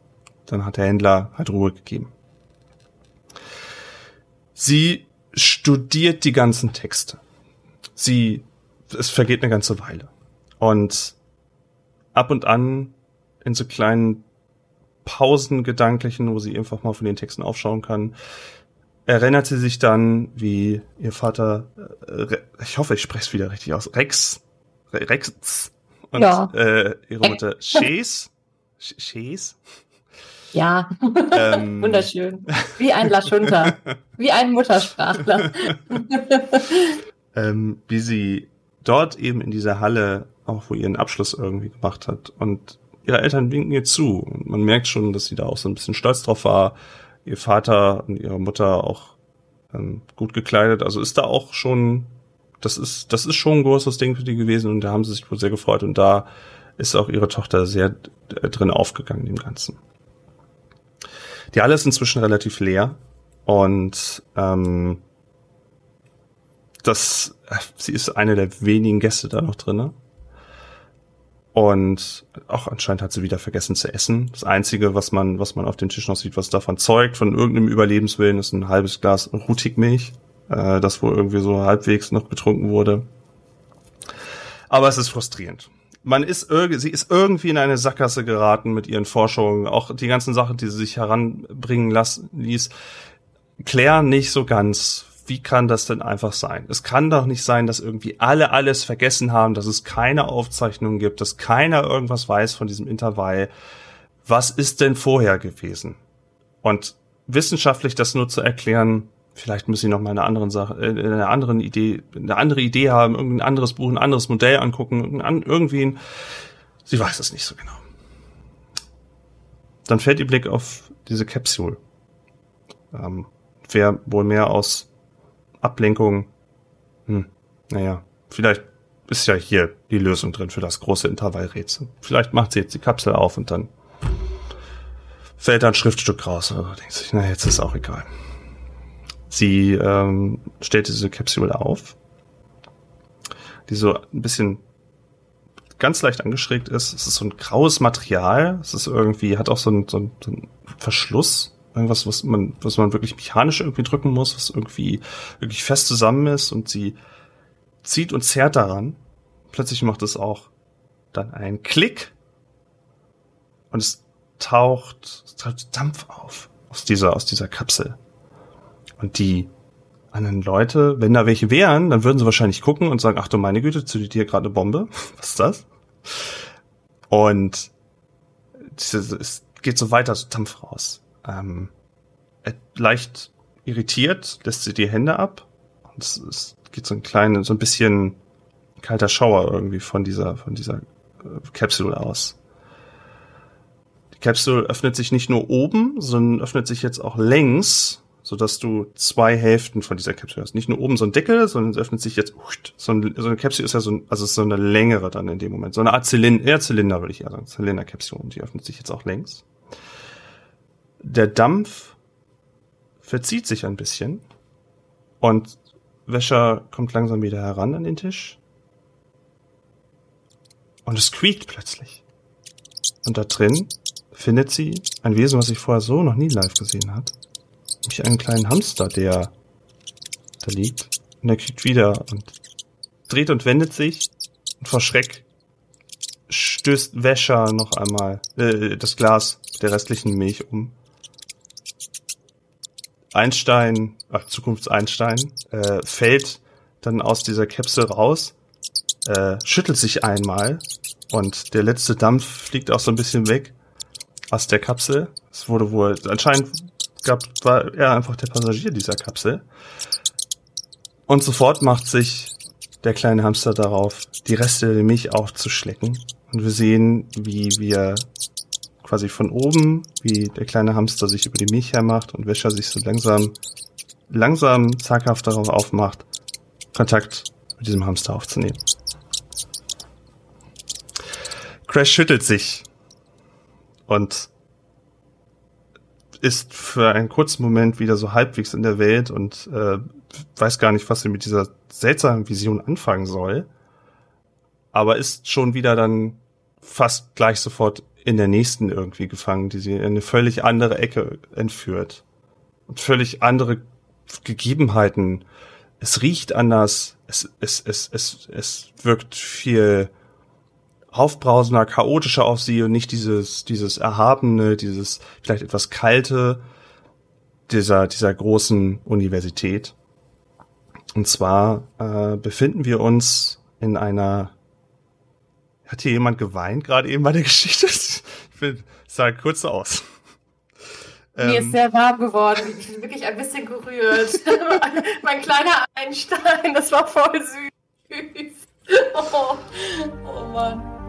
Dann hat der Händler halt Ruhe gegeben. Sie studiert die ganzen Texte. Sie, es vergeht eine ganze Weile. Und ab und an in so kleinen Pausen gedanklichen, wo sie einfach mal von den Texten aufschauen kann, erinnert sie sich dann, wie ihr Vater, äh, ich hoffe, ich spreche es wieder richtig aus, Rex, Rex und Ja. äh, ihre Mutter Shays, Shays, Ja, ähm, wunderschön. Wie ein Laschunter. Wie ein Muttersprachler. ähm, wie sie dort eben in dieser Halle auch wo ihren Abschluss irgendwie gemacht hat und ihre Eltern winken ihr zu und man merkt schon, dass sie da auch so ein bisschen stolz drauf war. Ihr Vater und ihre Mutter auch ähm, gut gekleidet, also ist da auch schon, das ist, das ist schon ein großes Ding für die gewesen und da haben sie sich wohl sehr gefreut und da ist auch ihre Tochter sehr äh, drin aufgegangen dem Ganzen. Die Halle ist inzwischen relativ leer und ähm, das, äh, sie ist eine der wenigen Gäste da noch drinne. Und auch anscheinend hat sie wieder vergessen zu essen. Das Einzige, was man, was man auf dem Tisch noch sieht, was davon zeugt, von irgendeinem Überlebenswillen, ist ein halbes Glas Rutigmilch, äh, das wohl irgendwie so halbwegs noch getrunken wurde. Aber es ist frustrierend. Man ist irgendwie, sie ist irgendwie in eine Sackgasse geraten mit ihren Forschungen. Auch die ganzen Sachen, die sie sich heranbringen lassen, ließ, klären nicht so ganz, wie kann das denn einfach sein? Es kann doch nicht sein, dass irgendwie alle alles vergessen haben, dass es keine Aufzeichnungen gibt, dass keiner irgendwas weiß von diesem Intervall. Was ist denn vorher gewesen? Und wissenschaftlich das nur zu erklären, vielleicht müssen sie noch mal eine andere Sache, äh, eine andere Idee, eine andere Idee haben, irgendein anderes Buch, ein anderes Modell angucken, irgendein- irgendwen. Sie weiß es nicht so genau. Dann fällt ihr Blick auf diese Capsule. Ähm, wer wohl mehr aus Ablenkung. Hm, naja, vielleicht ist ja hier die Lösung drin für das große Intervallrätsel. Vielleicht macht sie jetzt die Kapsel auf und dann fällt da ein Schriftstück raus. Oder denkt sich, na, jetzt ist auch egal. Sie ähm, stellt diese Kapsel auf, die so ein bisschen ganz leicht angeschrägt ist. Es ist so ein graues Material. Es ist irgendwie, hat auch so einen- so einen Verschluss. Irgendwas, was man, was man wirklich mechanisch irgendwie drücken muss, was irgendwie wirklich fest zusammen ist und sie zieht und zerrt daran. Plötzlich macht es auch dann einen Klick und es taucht, es taucht Dampf auf aus dieser, aus dieser Kapsel. Und die anderen Leute, wenn da welche wären, dann würden sie wahrscheinlich gucken und sagen, ach du meine Güte, zündet hier gerade eine Bombe? Was ist das? Und es geht so weiter, so Dampf raus. Ähm, äh, leicht irritiert, lässt sie die Hände ab. Und es, es geht so ein kleiner, so ein bisschen kalter Schauer irgendwie von dieser, von dieser äh, Kapsel aus. Die Kapsel öffnet sich nicht nur oben, sondern öffnet sich jetzt auch längs, so dass du zwei Hälften von dieser Kapsel hast. Nicht nur oben so ein Deckel, sondern es öffnet sich jetzt, so, ein, so eine Kapsel ist ja so, ein, also so eine längere dann in dem Moment. So eine Art Zylinder, eher Zylinder würde ich eher sagen, Zylinderkapsel. Und die öffnet sich jetzt auch längs. Der Dampf verzieht sich ein bisschen und Wäscher kommt langsam wieder heran an den Tisch. Und es quiekt plötzlich. Und da drin findet sie ein Wesen, was sie vorher so noch nie live gesehen hat. Nämlich einen kleinen Hamster, der da liegt. Und er quiekt wieder und dreht und wendet sich. Und vor Schreck stößt Wäscher noch einmal äh, das Glas der restlichen Milch um. Einstein, ach, Zukunfts-Einstein, äh, fällt dann aus dieser Kapsel raus, äh, schüttelt sich einmal und der letzte Dampf fliegt auch so ein bisschen weg aus der Kapsel. Es wurde wohl, anscheinend gab, war er einfach der Passagier dieser Kapsel. Und sofort macht sich der kleine Hamster darauf, die Reste der Milch aufzuschlecken. Und wir sehen, wie wir quasi von oben, wie der kleine Hamster sich über die Milch hermacht und Wäscher sich so langsam, langsam zaghaft darauf aufmacht, Kontakt mit diesem Hamster aufzunehmen. Crash schüttelt sich und ist für einen kurzen Moment wieder so halbwegs in der Welt und äh, weiß gar nicht, was sie mit dieser seltsamen Vision anfangen soll. Aber ist schon wieder dann fast gleich sofort in der nächsten irgendwie gefangen, die sie in eine völlig andere Ecke entführt. Und völlig andere Gegebenheiten. Es riecht anders, es, es, es, es, es wirkt viel aufbrausender, chaotischer auf sie und nicht dieses, dieses erhabene, dieses vielleicht etwas kalte dieser, dieser großen Universität. Und zwar äh, befinden wir uns in einer. Hat hier jemand geweint gerade eben bei der Geschichte? Ich will, sah kurz so aus. Mir Ähm, ist sehr warm geworden. Ich bin wirklich ein bisschen gerührt. mein kleiner Einstein, das war voll süß. Oh, oh Mann.